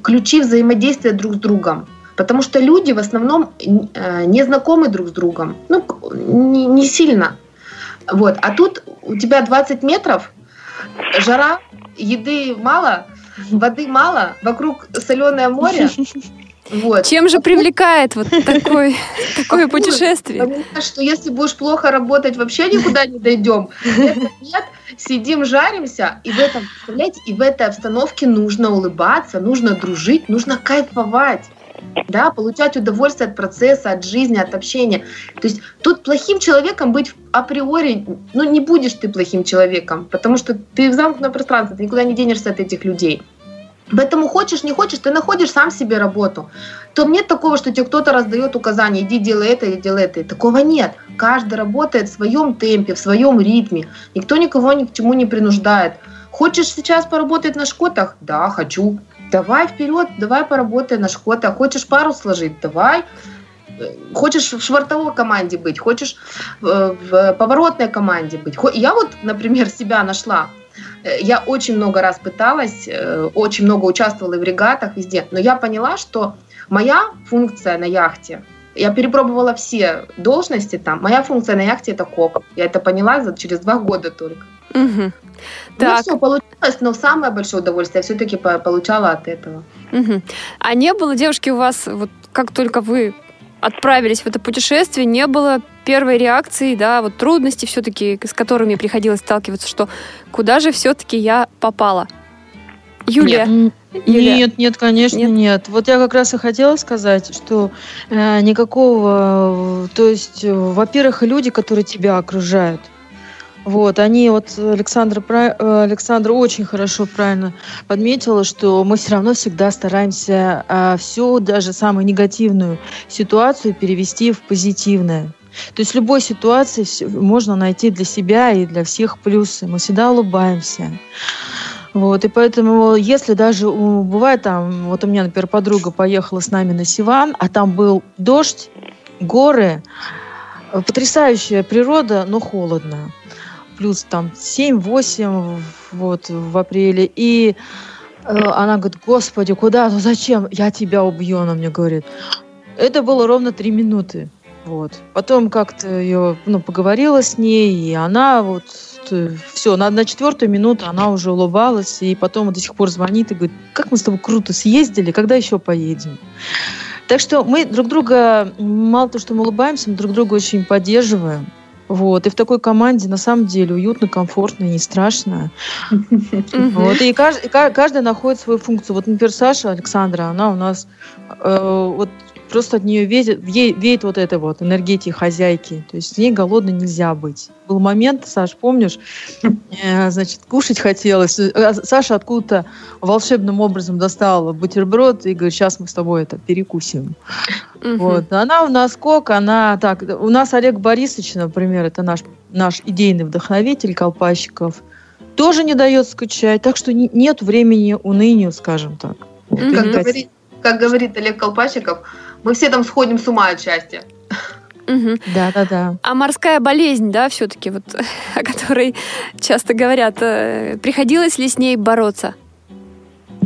ключи взаимодействия друг с другом. Потому что люди в основном э, не знакомы друг с другом. Ну, не, не сильно. Вот. А тут у тебя 20 метров, жара, еды мало, воды мало, вокруг соленое море. <laughs> Вот. Чем же привлекает вот такой, <laughs> такое путешествие? Понимаешь, что если будешь плохо работать, вообще никуда не дойдем. Нет, сидим, жаримся, и в этом, представляете, и в этой обстановке нужно улыбаться, нужно дружить, нужно кайфовать да, получать удовольствие от процесса, от жизни, от общения. То есть тут плохим человеком быть априори, ну не будешь ты плохим человеком, потому что ты в замкнутом пространстве, ты никуда не денешься от этих людей. Поэтому хочешь, не хочешь, ты находишь сам себе работу. То нет такого, что тебе кто-то раздает указания, иди делай это или делай это. Такого нет. Каждый работает в своем темпе, в своем ритме. Никто никого ни к чему не принуждает. Хочешь сейчас поработать на шкотах? Да, хочу. Давай вперед, давай поработай на шкотах. Хочешь пару сложить? Давай. Хочешь в швартовой команде быть, хочешь в поворотной команде быть. Я вот, например, себя нашла Э, я очень много раз пыталась, э, очень много участвовала в регатах везде, но я поняла, что моя функция на яхте, я перепробовала все должности там, моя функция на яхте это коп. Я это поняла за, через два года только. Угу. Так. все получилось, но самое большое удовольствие я все-таки получала от этого. Угу. А не было, девушки, у вас, вот как только вы отправились в это путешествие, не было первой реакции, да, вот трудности все-таки, с которыми приходилось сталкиваться, что куда же все-таки я попала? Юлия. Нет. Юлия. Нет, нет, конечно, нет. нет. Вот я как раз и хотела сказать, что э, никакого, то есть, э, во-первых, люди, которые тебя окружают, вот, они, вот Александра, э, Александра очень хорошо, правильно подметила, что мы все равно всегда стараемся а, всю, даже самую негативную ситуацию перевести в позитивное. То есть в любой ситуации можно найти для себя и для всех плюсы. Мы всегда улыбаемся. Вот, и поэтому, если даже бывает там, вот у меня, например, подруга поехала с нами на Сиван, а там был дождь, горы, потрясающая природа, но холодно плюс там 7-8 вот, в апреле. И э, она говорит, господи, куда, ну зачем? Я тебя убью, она мне говорит. Это было ровно три минуты. Вот. Потом как-то ее, ну, поговорила с ней, и она вот все, на, на четвертую минуту она уже улыбалась, и потом до сих пор звонит и говорит, как мы с тобой круто съездили, когда еще поедем? Так что мы друг друга, мало того, что мы улыбаемся, мы друг друга очень поддерживаем. Вот. И в такой команде на самом деле уютно, комфортно, не страшно. Вот. И каждый, каждый находит свою функцию. Вот, например, Саша Александра, она у нас э, вот просто от нее веет, веет вот этой вот энергетики хозяйки. То есть с ней голодно нельзя быть. Был момент, Саш, помнишь, э, значит, кушать хотелось. А Саша откуда-то волшебным образом достала бутерброд и говорит, сейчас мы с тобой это перекусим. Вот. Она у нас кок, она так, у нас Олег Борисович, например, это наш, наш идейный вдохновитель колпащиков, тоже не дает скучать, так что нет времени унынию, скажем так. Как, говорит, как говорит Олег Колпачиков, мы все там сходим с ума от счастья. Да, да, да. А морская болезнь, да, все-таки, вот, <laughs> о которой часто говорят, э, приходилось ли с ней бороться?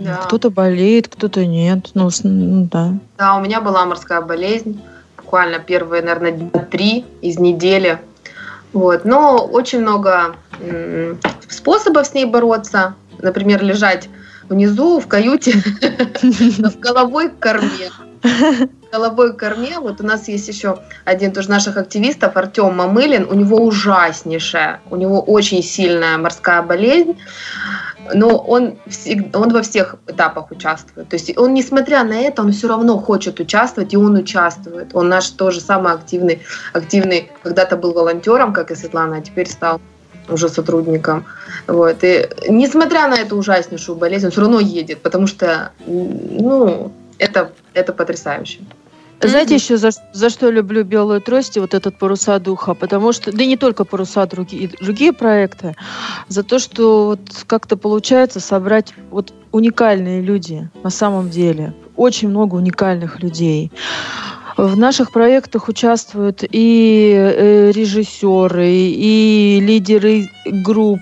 Да. Кто-то болеет, кто-то нет. Ну, ну, да. Да, у меня была морская болезнь. Буквально первые, наверное, дня три из недели. Вот. Но очень много способов с ней бороться. Например, лежать внизу в каюте <laughs> с головой к корме <laughs> головой к корме. Вот у нас есть еще один тоже наших активистов, Артем Мамылин. У него ужаснейшая, у него очень сильная морская болезнь. Но он, он во всех этапах участвует. То есть он, несмотря на это, он все равно хочет участвовать, и он участвует. Он наш тоже самый активный, активный когда-то был волонтером, как и Светлана, а теперь стал уже сотрудником. Вот. И несмотря на эту ужаснейшую болезнь, он все равно едет, потому что, ну, это, это потрясающе. Знаете, mm-hmm. еще за, за что люблю белую трость и вот этот паруса духа, потому что, да и не только паруса, другие, другие проекты, за то, что вот как-то получается собрать вот уникальные люди на самом деле, очень много уникальных людей. В наших проектах участвуют и э, режиссеры, и лидеры групп,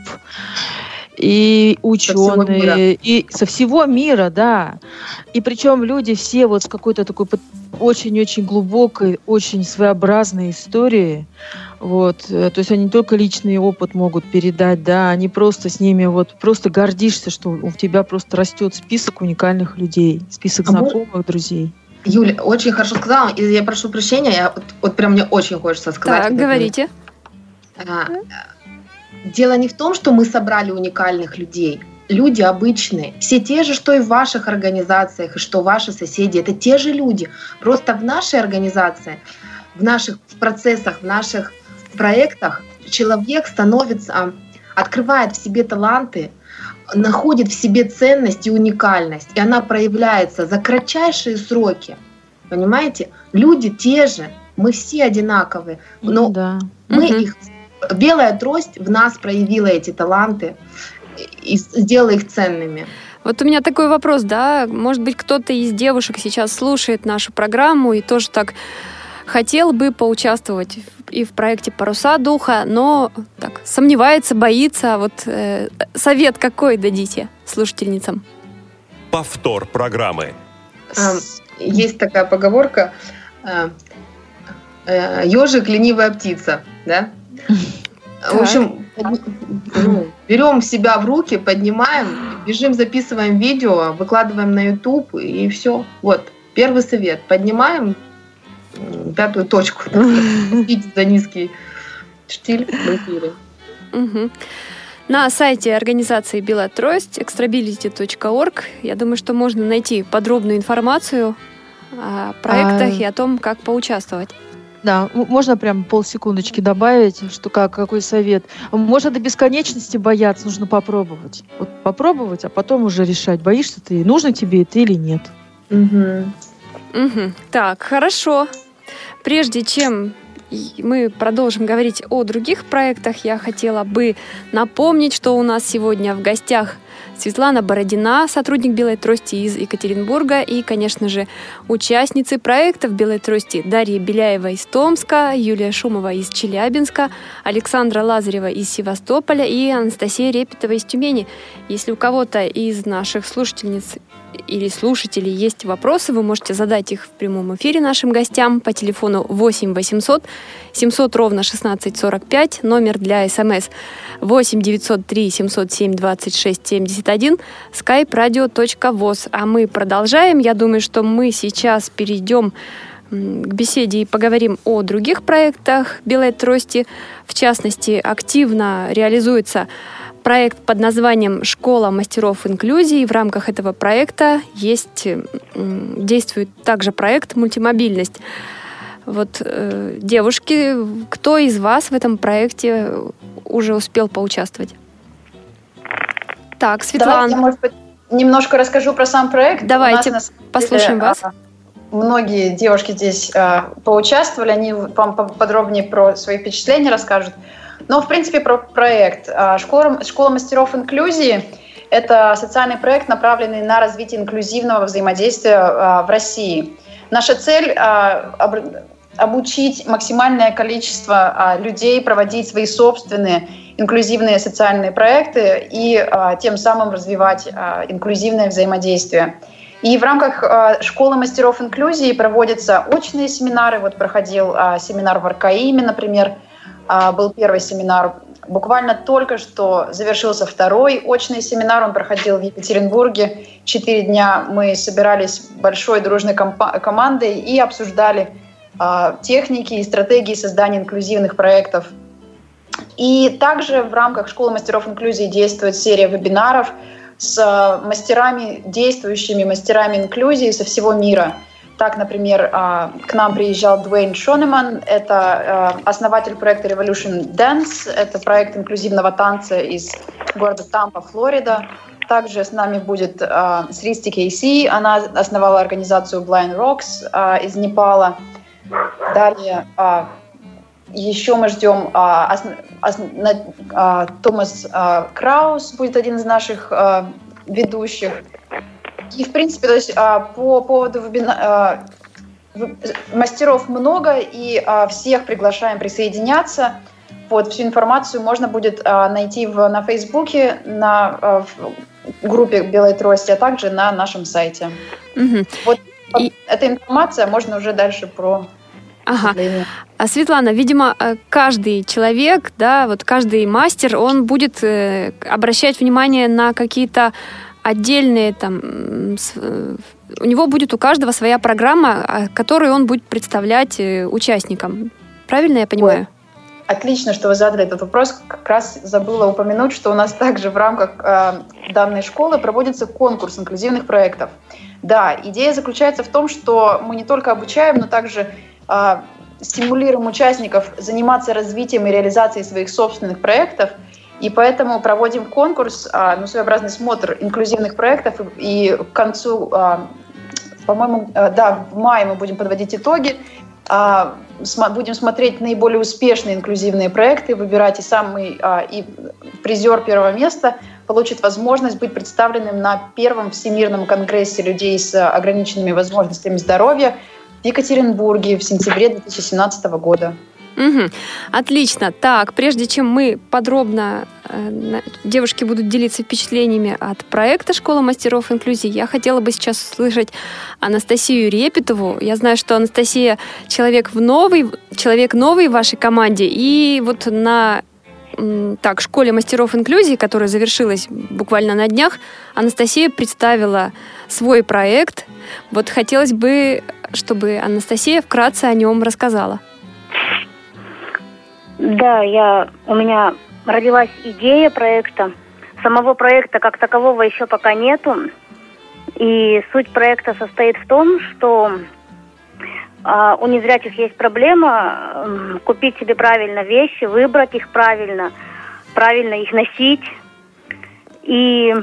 и ученые, и со всего мира, да. И причем люди все вот с какой-то такой очень-очень глубокой, очень своеобразной историей. Вот. Э, то есть они не только личный опыт могут передать, да, они просто с ними вот просто гордишься, что у тебя просто растет список уникальных людей, список а знакомых, может... друзей. Юля, очень хорошо сказала, и я прошу прощения, я, вот, вот прям мне очень хочется сказать. Так, говорите. А, Дело не в том, что мы собрали уникальных людей. Люди обычные, все те же, что и в ваших организациях, и что ваши соседи, это те же люди. Просто в нашей организации, в наших процессах, в наших проектах человек становится, открывает в себе таланты, находит в себе ценность и уникальность, и она проявляется за кратчайшие сроки. Понимаете? Люди те же, мы все одинаковые, но да. мы Мгм. их белая трость в нас проявила эти таланты и сделала их ценными. Вот у меня такой вопрос, да, может быть, кто-то из девушек сейчас слушает нашу программу и тоже так хотел бы поучаствовать и в проекте «Паруса духа», но так сомневается, боится. А Вот э, совет какой дадите слушательницам? Повтор программы. А, Есть такая поговорка ежик ленивая птица, да? В общем, ну, берем себя в руки, поднимаем, бежим, записываем видео, выкладываем на YouTube и все. Вот, первый совет. Поднимаем пятую точку. <laughs> За низкий штиль в эфире. На сайте организации «Белая трость» extrability.org я думаю, что можно найти подробную информацию о проектах А- и о том, как поучаствовать. Да, можно прям полсекундочки добавить, что как, какой совет. Можно до бесконечности бояться, нужно попробовать. Вот попробовать, а потом уже решать, боишься ты, нужно тебе это или нет. Мгм. Мгм. Так, хорошо. Прежде чем мы продолжим говорить о других проектах, я хотела бы напомнить, что у нас сегодня в гостях Светлана Бородина, сотрудник «Белой трости» из Екатеринбурга, и, конечно же, участницы проектов «Белой трости» Дарья Беляева из Томска, Юлия Шумова из Челябинска, Александра Лазарева из Севастополя и Анастасия Репетова из Тюмени. Если у кого-то из наших слушательниц или слушателей есть вопросы, вы можете задать их в прямом эфире нашим гостям по телефону 8 800 700 ровно 1645, номер для смс 8 903 707 26 71, skype radio.voz. А мы продолжаем. Я думаю, что мы сейчас перейдем к беседе и поговорим о других проектах «Белой трости». В частности, активно реализуется проект под названием «Школа мастеров инклюзии». В рамках этого проекта есть, действует также проект «Мультимобильность». Вот, э, девушки, кто из вас в этом проекте уже успел поучаствовать? Так, Давайте Светлана, я, может быть, немножко расскажу про сам проект. Давайте, нас, на самом деле, послушаем вас. а, Многие девушки здесь а, поучаствовали, они вам по- подробнее про свои впечатления расскажут. Но, в принципе, про проект. А, Школа, Школа мастеров инклюзии – это социальный проект, направленный на развитие инклюзивного взаимодействия а, в России. Наша цель а, обучить максимальное количество людей проводить свои собственные инклюзивные социальные проекты и тем самым развивать инклюзивное взаимодействие. И в рамках школы мастеров инклюзии проводятся очные семинары. Вот проходил семинар в Аркаиме, например, был первый семинар. Буквально только что завершился второй очный семинар. Он проходил в Екатеринбурге. Четыре дня мы собирались большой дружной командой и обсуждали а, техники и стратегии создания инклюзивных проектов. И также в рамках школы мастеров инклюзии действует серия вебинаров с а, мастерами, действующими мастерами инклюзии со всего мира. Так, например, а, к нам приезжал Дуэйн Шонеман, это а, основатель проекта Revolution Dance, это проект инклюзивного танца из города Тампа, Флорида. Также с нами будет а, Сристи Кейси, она основала организацию Blind Rocks из Непала. Далее еще мы ждем Томас а, Краус будет один из наших ведущих. И в принципе, то есть а, по поводу вебина- а, мастеров много и а, всех приглашаем присоединяться. Вот всю информацию можно будет найти в, на Фейсбуке, на в группе Белой трости, а также на нашем сайте. Мгм. И- Эта информация можно уже дальше про Ага. А Светлана, видимо, каждый человек, да, вот каждый мастер, он будет э, обращать внимание на какие-то отдельные там э, у него будет у каждого своя программа, а, которую он будет представлять э, участникам. Правильно я понимаю? Ой. Отлично, что вы задали этот вопрос. Как раз забыла упомянуть, что у нас <laughs> также в рамках э, данной школы проводится конкурс инклюзивных проектов. Да, идея заключается в том, что мы не только обучаем, но также э, стимулируем участников заниматься развитием и реализацией своих собственных проектов. И поэтому проводим конкурс, э, ну, своеобразный смотр инклюзивных проектов. И к концу, э, по-моему, э, да, в мае мы будем подводить итоги. А, будем смотреть наиболее успешные инклюзивные проекты, выбирать и самый а, и призер первого места получит возможность быть представленным на первом Всемирном конгрессе людей с ограниченными возможностями здоровья в Екатеринбурге в сентябре 2017 года. Угу. Отлично. Так, прежде чем мы подробно, э, девушки будут делиться впечатлениями от проекта «Школа мастеров инклюзии», я хотела бы сейчас услышать Анастасию Репетову. Я знаю, что Анастасия человек в новый, человек новый в вашей команде, и вот на так, школе мастеров инклюзии, которая завершилась буквально на днях, Анастасия представила свой проект. Вот хотелось бы, чтобы Анастасия вкратце о нем рассказала. Да, я, у меня родилась идея проекта. Самого проекта как такового еще пока нету. И суть проекта состоит в том, что э, у незрячих есть проблема э, купить себе правильно вещи, выбрать их правильно, правильно их носить. И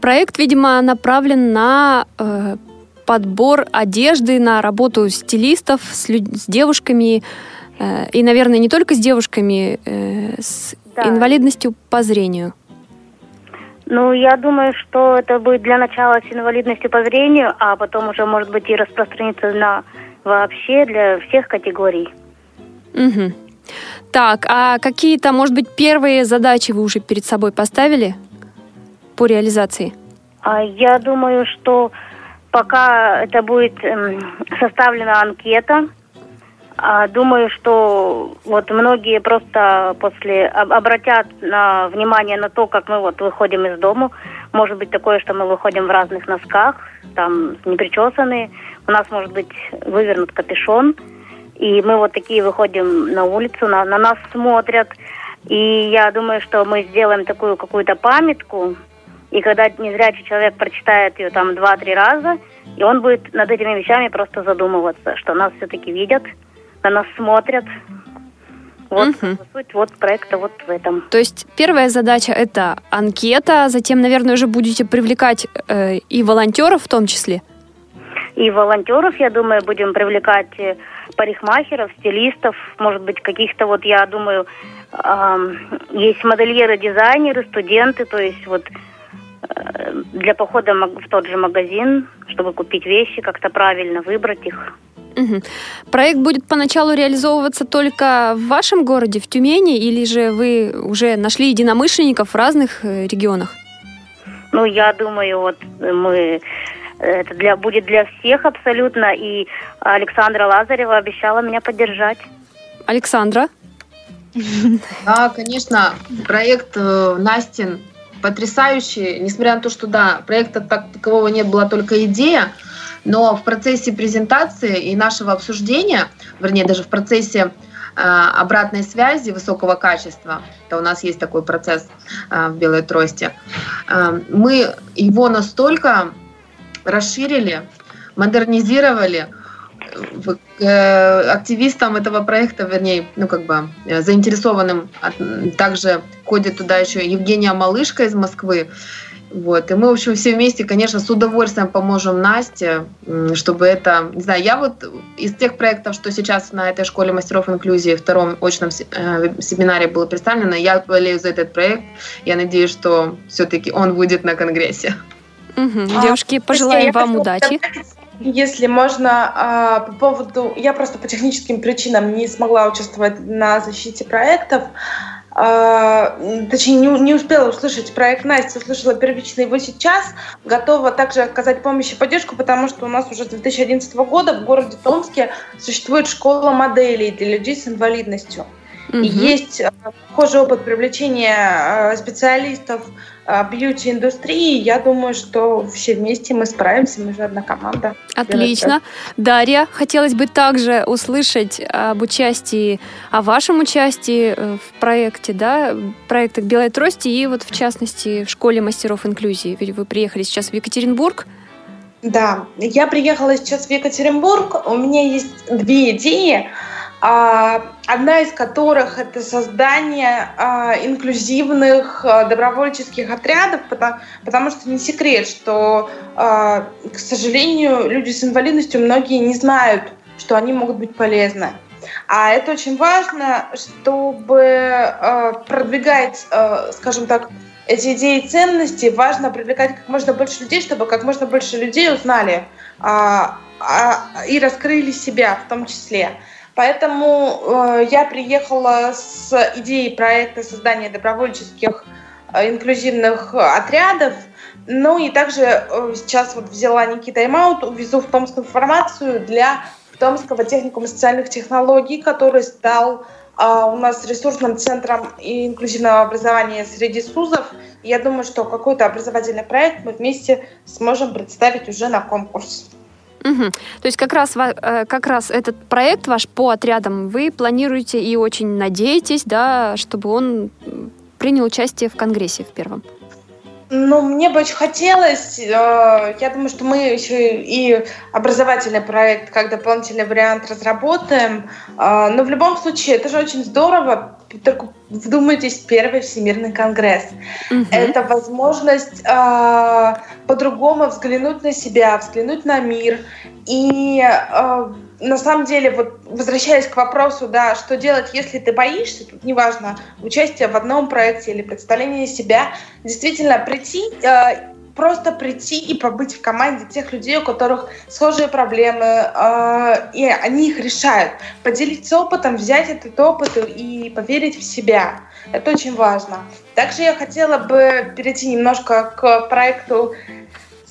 проект, видимо, направлен на э, подбор одежды, на работу стилистов с, люд... с девушками и, наверное, не только с девушками э, с да. инвалидностью по зрению. Ну, я думаю, что это будет для начала с инвалидностью по зрению, а потом уже, может быть, и распространиться на вообще для всех категорий. Угу. Так, а какие-то, может быть, первые задачи вы уже перед собой поставили по реализации? А я думаю, что пока это будет эм, составлена анкета, думаю, что вот многие просто после обратят на внимание на то, как мы вот выходим из дома. Может быть такое, что мы выходим в разных носках, там непричесанные. У нас может быть вывернут капюшон. И мы вот такие выходим на улицу, на, на нас смотрят. И я думаю, что мы сделаем такую какую-то памятку. И когда незрячий человек прочитает ее там два-три раза, и он будет над этими вещами просто задумываться, что нас все-таки видят – на нас смотрят. Вот угу. суть вот проекта вот в этом. То есть первая задача это анкета, затем, наверное, уже будете привлекать э, и волонтеров в том числе. И волонтеров, я думаю, будем привлекать э, парикмахеров, стилистов, может быть, каких-то вот, я думаю, э, есть модельеры, дизайнеры, студенты, то есть вот э, для похода в тот же магазин, чтобы купить вещи, как-то правильно выбрать их. Угу. Проект будет поначалу реализовываться только в вашем городе, в Тюмени, или же вы уже нашли единомышленников в разных э, регионах? Ну, я думаю, вот мы это для, будет для всех абсолютно, и Александра Лазарева обещала меня поддержать. Александра? Да, конечно, проект э, Настин потрясающий, несмотря на то, что, да, проекта так такового нет, была только идея, но в процессе презентации и нашего обсуждения, вернее, даже в процессе э, обратной связи высокого качества, это у нас есть такой процесс э, в белой трости, э, мы его настолько расширили, модернизировали, активистам этого проекта, вернее, ну как бы заинтересованным, также ходит туда еще Евгения Малышка из Москвы, вот. И мы, в общем, все вместе, конечно, с удовольствием поможем Насте, чтобы это, не знаю, я вот из тех проектов, что сейчас на этой школе мастеров инклюзии, втором очном э, семинаре было представлено, я болею за этот проект. Я надеюсь, что все-таки он будет на конгрессе. Угу. Девушки, пожелаем вам удачи. Если можно, а, по поводу... Я просто по техническим причинам не смогла участвовать на защите проектов. А, точнее, не, не успела услышать проект Настя, услышала первично его сейчас, готова также оказать помощь и поддержку, потому что у нас уже с 2011 года в городе Томске существует школа моделей для людей с инвалидностью. Угу. И есть а, похожий опыт привлечения специалистов бьюти-индустрии. Я думаю, что все вместе мы справимся, мы же одна команда. Отлично. Дарья, хотелось бы также услышать об участии, о вашем участии э, в проекте, да, проектах «Белой трости» и вот в частности в школе мастеров инклюзии. Ведь вы приехали сейчас в Екатеринбург. Да, я приехала сейчас в Екатеринбург. У меня есть две идеи. А, одна из которых это создание а, инклюзивных а, добровольческих отрядов, потому, что не секрет, что, к сожалению, люди с инвалидностью многие не знают, что они могут быть полезны. А это очень важно, чтобы продвигать, скажем так, эти идеи и ценности, важно привлекать как можно больше людей, чтобы как можно больше людей узнали и раскрыли себя в том числе. Поэтому э, я приехала с идеей проекта создания добровольческих э, инклюзивных отрядов. Ну и также э, сейчас вот взяла некий тайм-аут, увезу в Томск информацию для Томского техникума социальных технологий, который стал э, у нас ресурсным центром инклюзивного образования среди СУЗов. Я думаю, что какой-то образовательный проект мы вместе сможем представить уже на конкурс. Угу. То есть как раз, э, как раз этот проект ваш по отрядам вы планируете и очень надеетесь, да, чтобы он принял участие в Конгрессе в первом? Ну, мне бы очень хотелось. Э, я думаю, что мы еще и образовательный проект как дополнительный вариант разработаем. Э, но в любом случае, это же очень здорово. Только вдумайтесь, первый Всемирный конгресс. Угу. Это возможность э, по-другому взглянуть на себя, взглянуть на мир. И на самом деле, вот возвращаясь к вопросу, да, что делать, если ты боишься, тут неважно, участие в одном проекте или представление себя, действительно прийти, э, просто прийти и побыть в команде тех людей, у которых схожие проблемы, э, и они их решают. Поделиться опытом, взять этот опыт и поверить в себя. Это очень важно. Также я хотела бы перейти немножко к проекту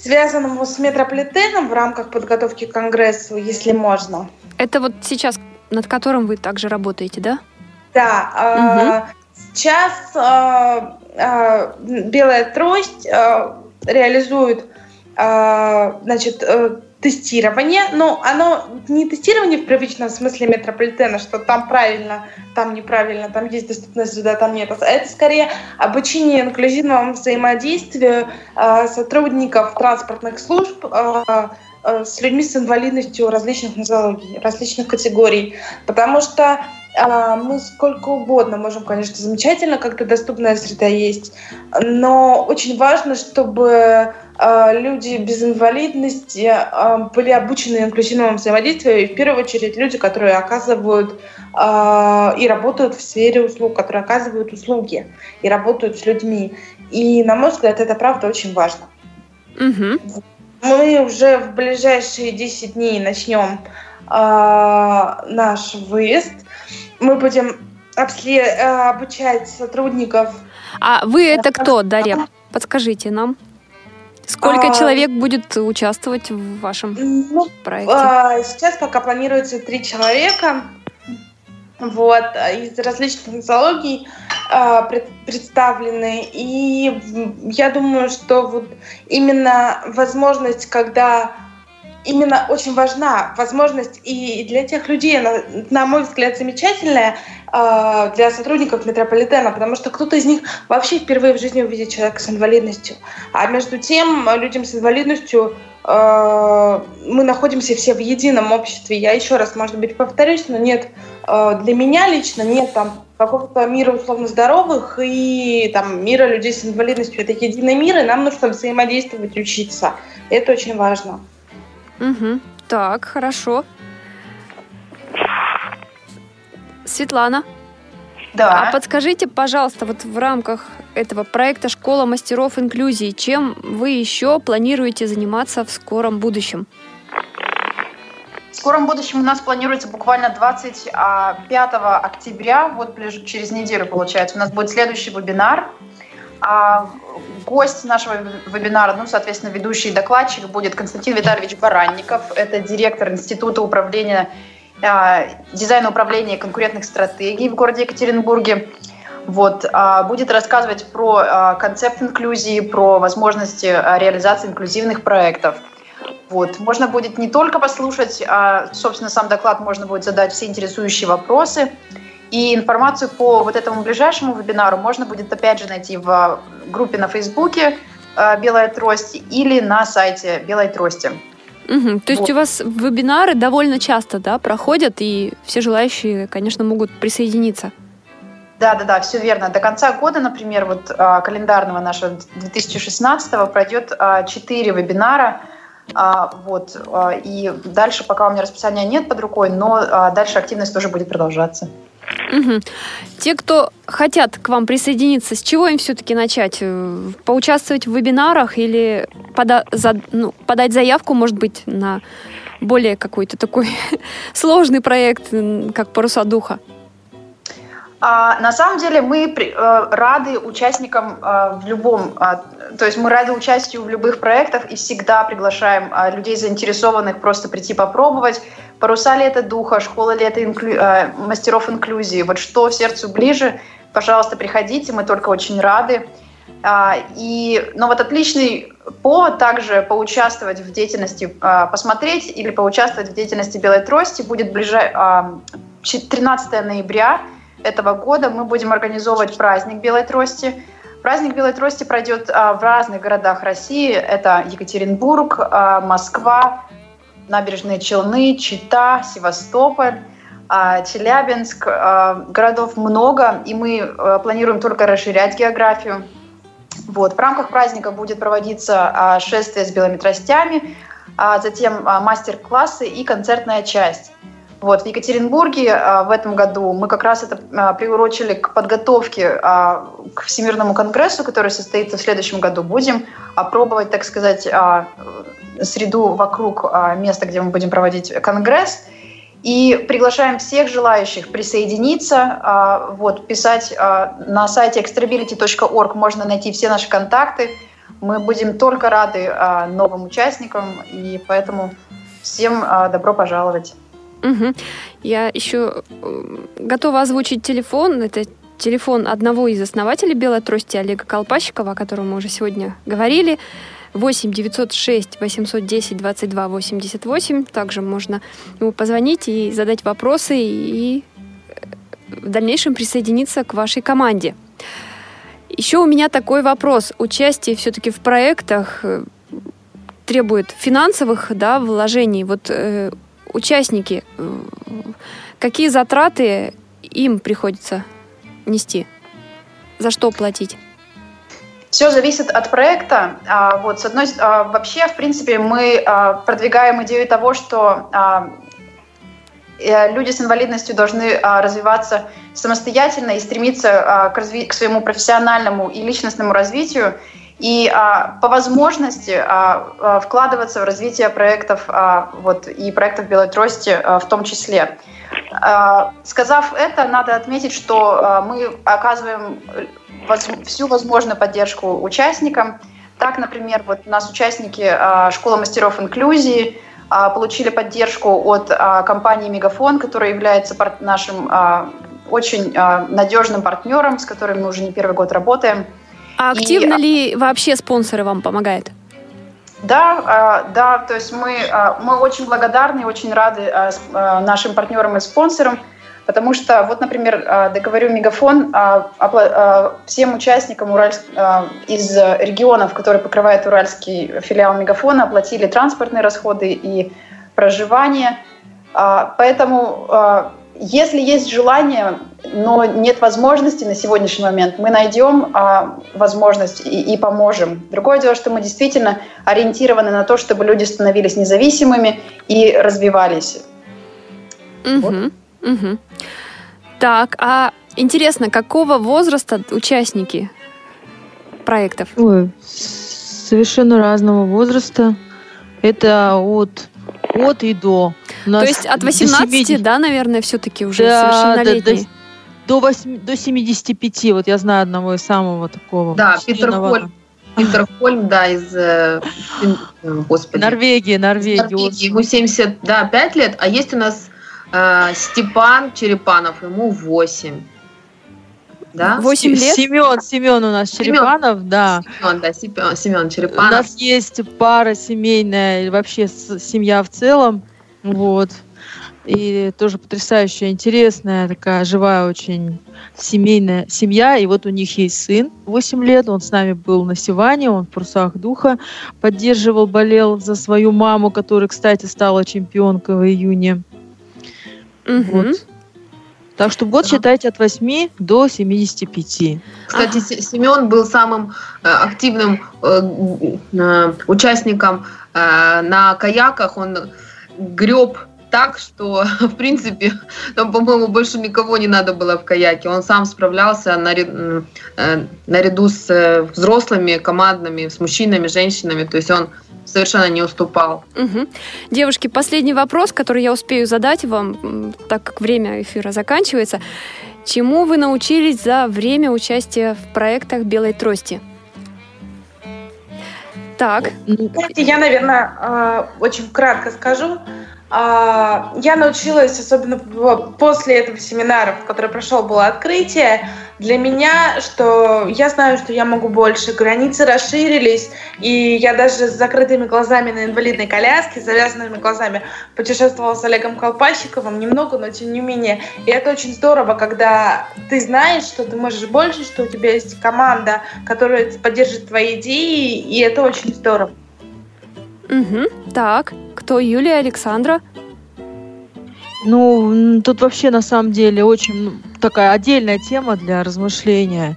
связанному с метрополитеном в рамках подготовки к Конгрессу, если можно. Это вот сейчас, над которым вы также работаете, да? Да. Угу. Сейчас э, э, Белая трость э, реализует значит, тестирование, но оно не тестирование в привычном смысле метрополитена, что там правильно, там неправильно, там есть доступная среда, там нет. А это скорее обучение инклюзивному взаимодействию э, сотрудников транспортных служб э, э, с людьми с инвалидностью различных различных категорий. Потому что мы сколько угодно можем, конечно, замечательно, когда доступная среда есть, но очень важно, чтобы а, люди без инвалидности а, были обучены инклюзивному взаимодействию, и в первую очередь люди, которые оказывают и работают в сфере услуг, которые оказывают услуги и работают с людьми. И, на мой взгляд, это правда очень важно. Угу. Мы уже в ближайшие 10 дней начнем наш выезд – мы будем обслед... Э, обучать сотрудников. А вы это кто, Дарья? Подскажите нам. Сколько а, человек будет участвовать в вашем ну, проекте? А, сейчас пока планируется три человека. Вот, из различных нозологий а, пред, представлены. И я думаю, что вот именно возможность, когда именно очень важна возможность и для тех людей, на, на мой взгляд, замечательная э, для сотрудников метрополитена, потому что кто-то из них вообще впервые в жизни увидит человека с инвалидностью. А между тем, людям с инвалидностью э, мы находимся все в едином обществе. Я еще раз, может быть, повторюсь, но нет, э, для меня лично нет там какого-то мира условно здоровых и там мира людей с инвалидностью. Это единый мир, и нам нужно взаимодействовать, учиться. Это очень важно. Угу. Так, хорошо. Светлана. Да. А подскажите, пожалуйста, вот в рамках этого проекта «Школа мастеров инклюзии» чем вы еще планируете заниматься в скором будущем? В скором будущем у нас планируется буквально 25 октября, вот через неделю получается, у нас будет следующий вебинар а гость нашего вебинара, ну, соответственно, ведущий докладчик будет Константин Витальевич Баранников. Это директор Института управления, а, дизайна управления конкурентных стратегий в городе Екатеринбурге. Вот, а, будет рассказывать про а, концепт инклюзии, про возможности реализации инклюзивных проектов. Вот. Можно будет не только послушать, а, собственно, сам доклад можно будет задать все интересующие вопросы. И информацию по вот этому ближайшему вебинару можно будет опять же найти в группе на Фейсбуке «Белая трость» или на сайте «Белой трости». Угу. То есть вот. у вас вебинары довольно часто да, проходят, и все желающие, конечно, могут присоединиться. Да, да, да, все верно. До конца года, например, вот а, календарного нашего 2016 пройдет а, 4 вебинара. А, вот, а, и дальше пока у меня расписания нет под рукой, но дальше активность тоже будет продолжаться. Угу. Те, кто хотят к вам присоединиться, с чего им все-таки начать? Э, поучаствовать в вебинарах или пода за, ну, подать заявку, может быть, на более какой-то такой <laughs> сложный проект, как «Паруса духа»? А, на самом деле мы э, рады участникам э, в любом, э, то есть мы рады участию в любых проектах и всегда приглашаем э, людей заинтересованных просто прийти попробовать. Паруса ли это духа, школа ли это инклю... э, мастеров инклюзии, вот что сердцу ближе, пожалуйста, приходите, мы только очень рады. А, и, но вот отличный повод также поучаствовать в деятельности, а, посмотреть или поучаствовать в деятельности Белой Трости будет ближе, 13 ноября этого года мы будем организовывать праздник Белой Трости. Праздник Белой Трости пройдет а, в разных городах России. Это Екатеринбург, а, Москва, Набережные Челны, Чита, Севастополь, а, Челябинск. Городов много, и мы планируем только расширять географию. Вот. В рамках праздника будет проводиться шествие с белыми тростями, затем мастер-классы и концертная часть. Вот, в Екатеринбурге а, в этом году мы как раз это а, приурочили к подготовке а, к Всемирному конгрессу, который состоится в следующем году. Будем пробовать, так сказать, а, среду вокруг а, места, где мы будем проводить конгресс. И приглашаем всех желающих присоединиться, а, вот, писать а, на сайте extrability.org можно найти все наши контакты. Мы будем только рады а, новым участникам, и поэтому всем а, добро пожаловать. Угу. Я еще э, готова озвучить телефон. Это телефон одного из основателей «Белой трости» Олега Колпащикова, о котором мы уже сегодня говорили. 8 906 810 22 88. Также можно ему позвонить и задать вопросы и э, в дальнейшем присоединиться к вашей команде. Еще у меня такой вопрос. Участие все-таки в проектах э, требует финансовых да, вложений. Вот э, участники, э, какие затраты им приходится нести? За что платить? Все зависит от проекта. А, вот, с одной, а, вообще, в принципе, мы а, продвигаем идею того, что э, люди с инвалидностью должны развиваться самостоятельно и стремиться к, разви- к своему профессиональному и личностному развитию и а, по возможности а, а, вкладываться в развитие проектов а, вот, и проектов Белой Трости а, в том числе. А, сказав это, надо отметить, что а, мы оказываем воз, всю возможную поддержку участникам. Так, например, вот у нас участники а, Школы мастеров инклюзии а, получили поддержку от а, компании Мегафон, которая является нашим а, очень а, надежным партнером, с которым мы уже не первый год работаем. А активно и, ли вообще спонсоры вам помогают? Да, а, да, то есть мы, а, мы очень благодарны и очень рады а, нашим партнерам и спонсорам, потому что, вот, например, договорю Мегафон всем участникам Уральск, из регионов, которые покрывает уральский филиал Мегафона, оплатили транспортные расходы и проживание. Поэтому если есть желание, но нет возможности на сегодняшний момент, мы найдем а, возможность и, и поможем. Другое дело, что мы действительно ориентированы на то, чтобы люди становились независимыми и развивались. Угу, вот. угу. Так, а интересно, какого возраста участники проектов? Ой, совершенно разного возраста. Это от от и до. То есть от 18, да, наверное, все-таки уже да, совершеннолетний? Да, до, 8, до 75. Вот я знаю одного из самого такого. Да, Питер Хольм. Питер Хольм, да, из э, господи. Норвегии, Норвегии. Норвегии. Ему 75 да, 5 лет, а есть у нас э, Степан Черепанов, ему 8. да? Восемь лет? Семен, Семен у нас Черепанов, да. Семен, да, Семен, Семен У Черепанов. нас есть пара семейная, вообще семья в целом. Вот. И тоже потрясающая, интересная, такая живая очень семейная семья. И вот у них есть сын, 8 лет, он с нами был на Сиване, он в «Парусах духа» поддерживал, болел за свою маму, которая, кстати, стала чемпионкой в июне. Мгм. Вот. Так что год Да. считайте от 8 до 75. Кстати, Се- Семен был самым э, активным э, э, участником э, на каяках. Он греб так, что, <laughs> в принципе, там, по-моему, больше никого не надо было в каяке. Он сам справлялся э, наряду с э, взрослыми, командными, с мужчинами, женщинами. То есть он совершенно не уступал. Мгм. Девушки, последний вопрос, который я успею задать вам, так как время эфира заканчивается. Чему вы научились за время участия в проектах «Белой трости»? Так, Знаете, я, наверное, э, очень кратко скажу. А, Я научилась, особенно в- после этого семинара, который прошел, было открытие, для меня, что я знаю, что я могу больше, границы расширились, и я даже с закрытыми глазами на инвалидной коляске, с завязанными глазами путешествовала с Олегом Колпащиковым, немного, но тем не менее. И это очень здорово, когда ты знаешь, что ты можешь больше, что у тебя есть команда, которая поддержит твои идеи, и это очень здорово. Мгм. так, кто Юлия, Александра? Ну, тут вообще на самом деле очень такая отдельная тема для размышления.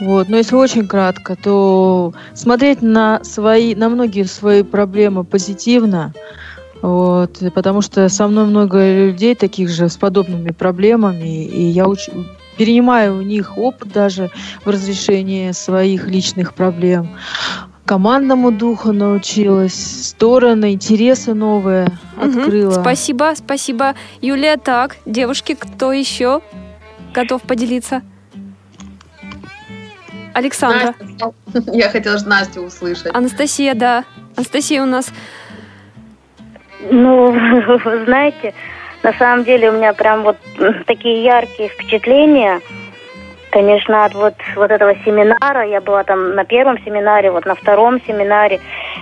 Вот. Но если очень кратко, то смотреть на свои, на многие свои проблемы позитивно. Вот, потому что со мной много людей таких же с подобными проблемами, и я уч- перенимаю у них опыт даже в разрешении своих личных проблем. Командному духу научилась, стороны, интересы новые Мгм. открыла. Спасибо, спасибо. Юлия, так, девушки, кто еще готов поделиться? Александра. Настя, Я хотела же Настю услышать. Анастасия, да. Анастасия у нас Ну, <laughs> вы знаете, на самом деле у меня прям вот такие яркие впечатления. Конечно, от вот, вот этого семинара, я была там на первом семинаре, вот на втором семинаре,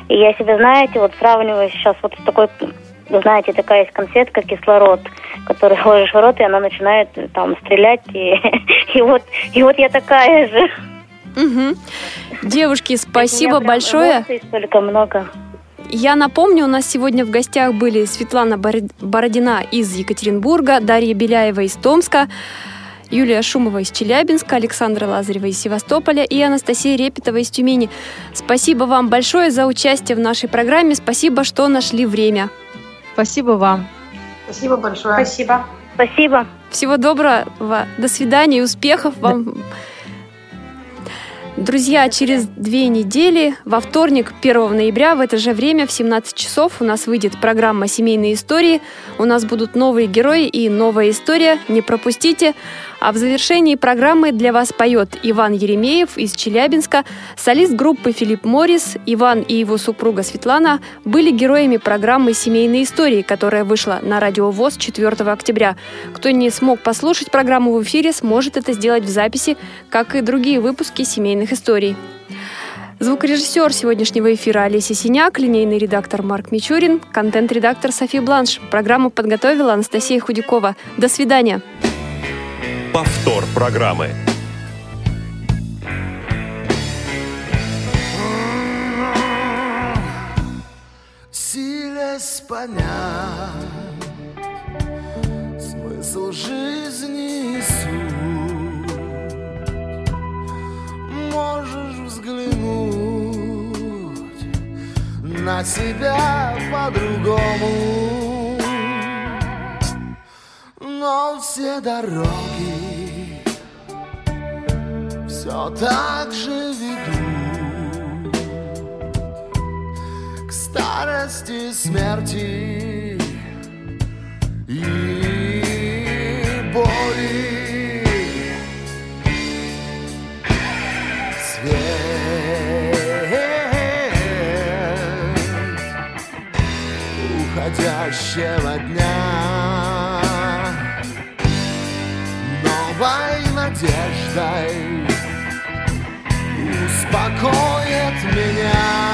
и я себя, знаете, вот сравниваю сейчас вот с такой, знаете, такая есть конфетка кислород, которую <laughs> ложишь в рот, и она начинает э, там стрелять, и, <laughs> и вот, и вот я такая же. Мгм. Девушки, спасибо большое. столько много. Я напомню, у нас сегодня в гостях были Светлана Бор- Бородина из Екатеринбурга, Дарья Беляева из Томска, Юлия Шумова из Челябинска, Александра Лазарева из Севастополя и Анастасия Репетова из Тюмени. Спасибо вам большое за участие в нашей программе. Спасибо, что нашли время. Спасибо вам. Спасибо большое. Спасибо. Спасибо. Всего доброго, до свидания и успехов вам. Друзья, через две недели, во вторник, 1 ноября, в это же время, в 17 часов, у нас выйдет программа «Семейные истории». У нас будут новые герои и новая история. Не пропустите. А в завершении программы для вас поет Иван Еремеев из Челябинска. Солист группы Филипп Моррис, Иван и его супруга Светлана были героями программы «Семейные истории», которая вышла на Радио ВОЗ 4 октября. Кто не смог послушать программу в эфире, сможет это сделать в записи, как и другие выпуски «Семейных историй». Звукорежиссер сегодняшнего эфира Олеся Синяк, линейный редактор Марк Мичурин, контент-редактор София Бланш. Программу подготовила Анастасия Худякова. До свидания. Повтор программы. Силясь понять смысл жизни и можешь взглянуть на себя по-другому, но все дороги. Все так же ведут к старости, смерти и боли. Свет уходящего дня, надеждой успокоит меня.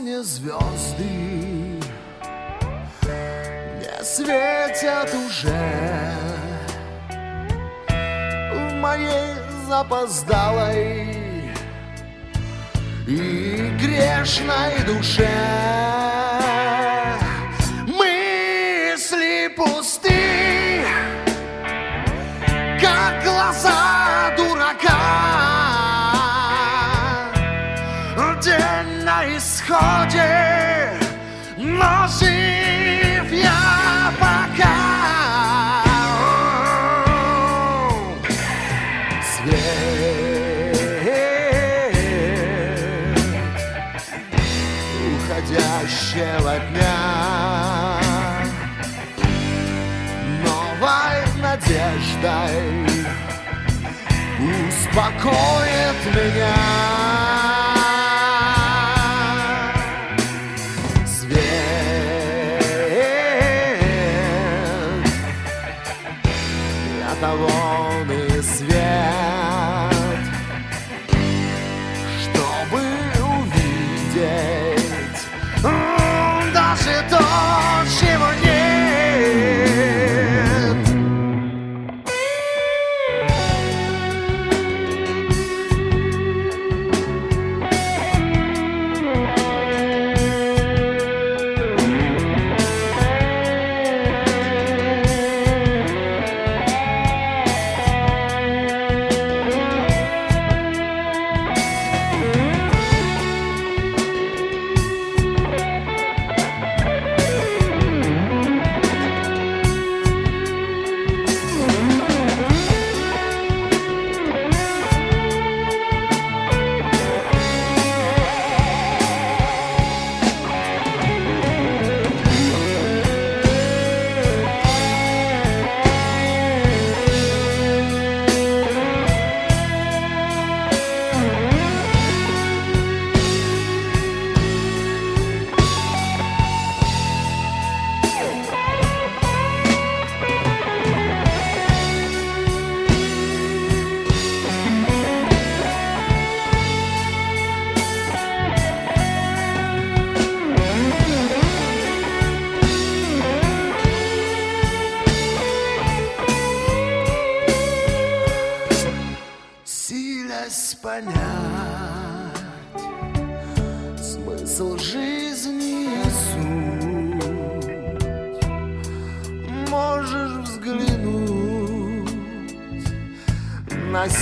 Не звезды. Не светят уже. В моей запоздалой И грешной душе. Мысли пусты Как глаза исходе, но жив я пока. Свет уходящего дня новой надеждой успокоит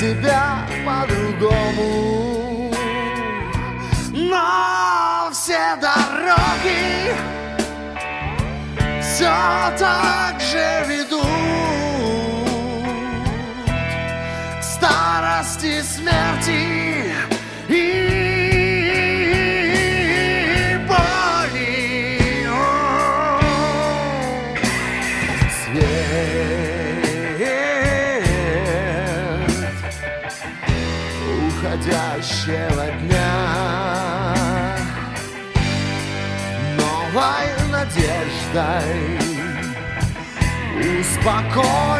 себя по-другому. Но все дороги все так же ведут к старости, смерти успокоит меня.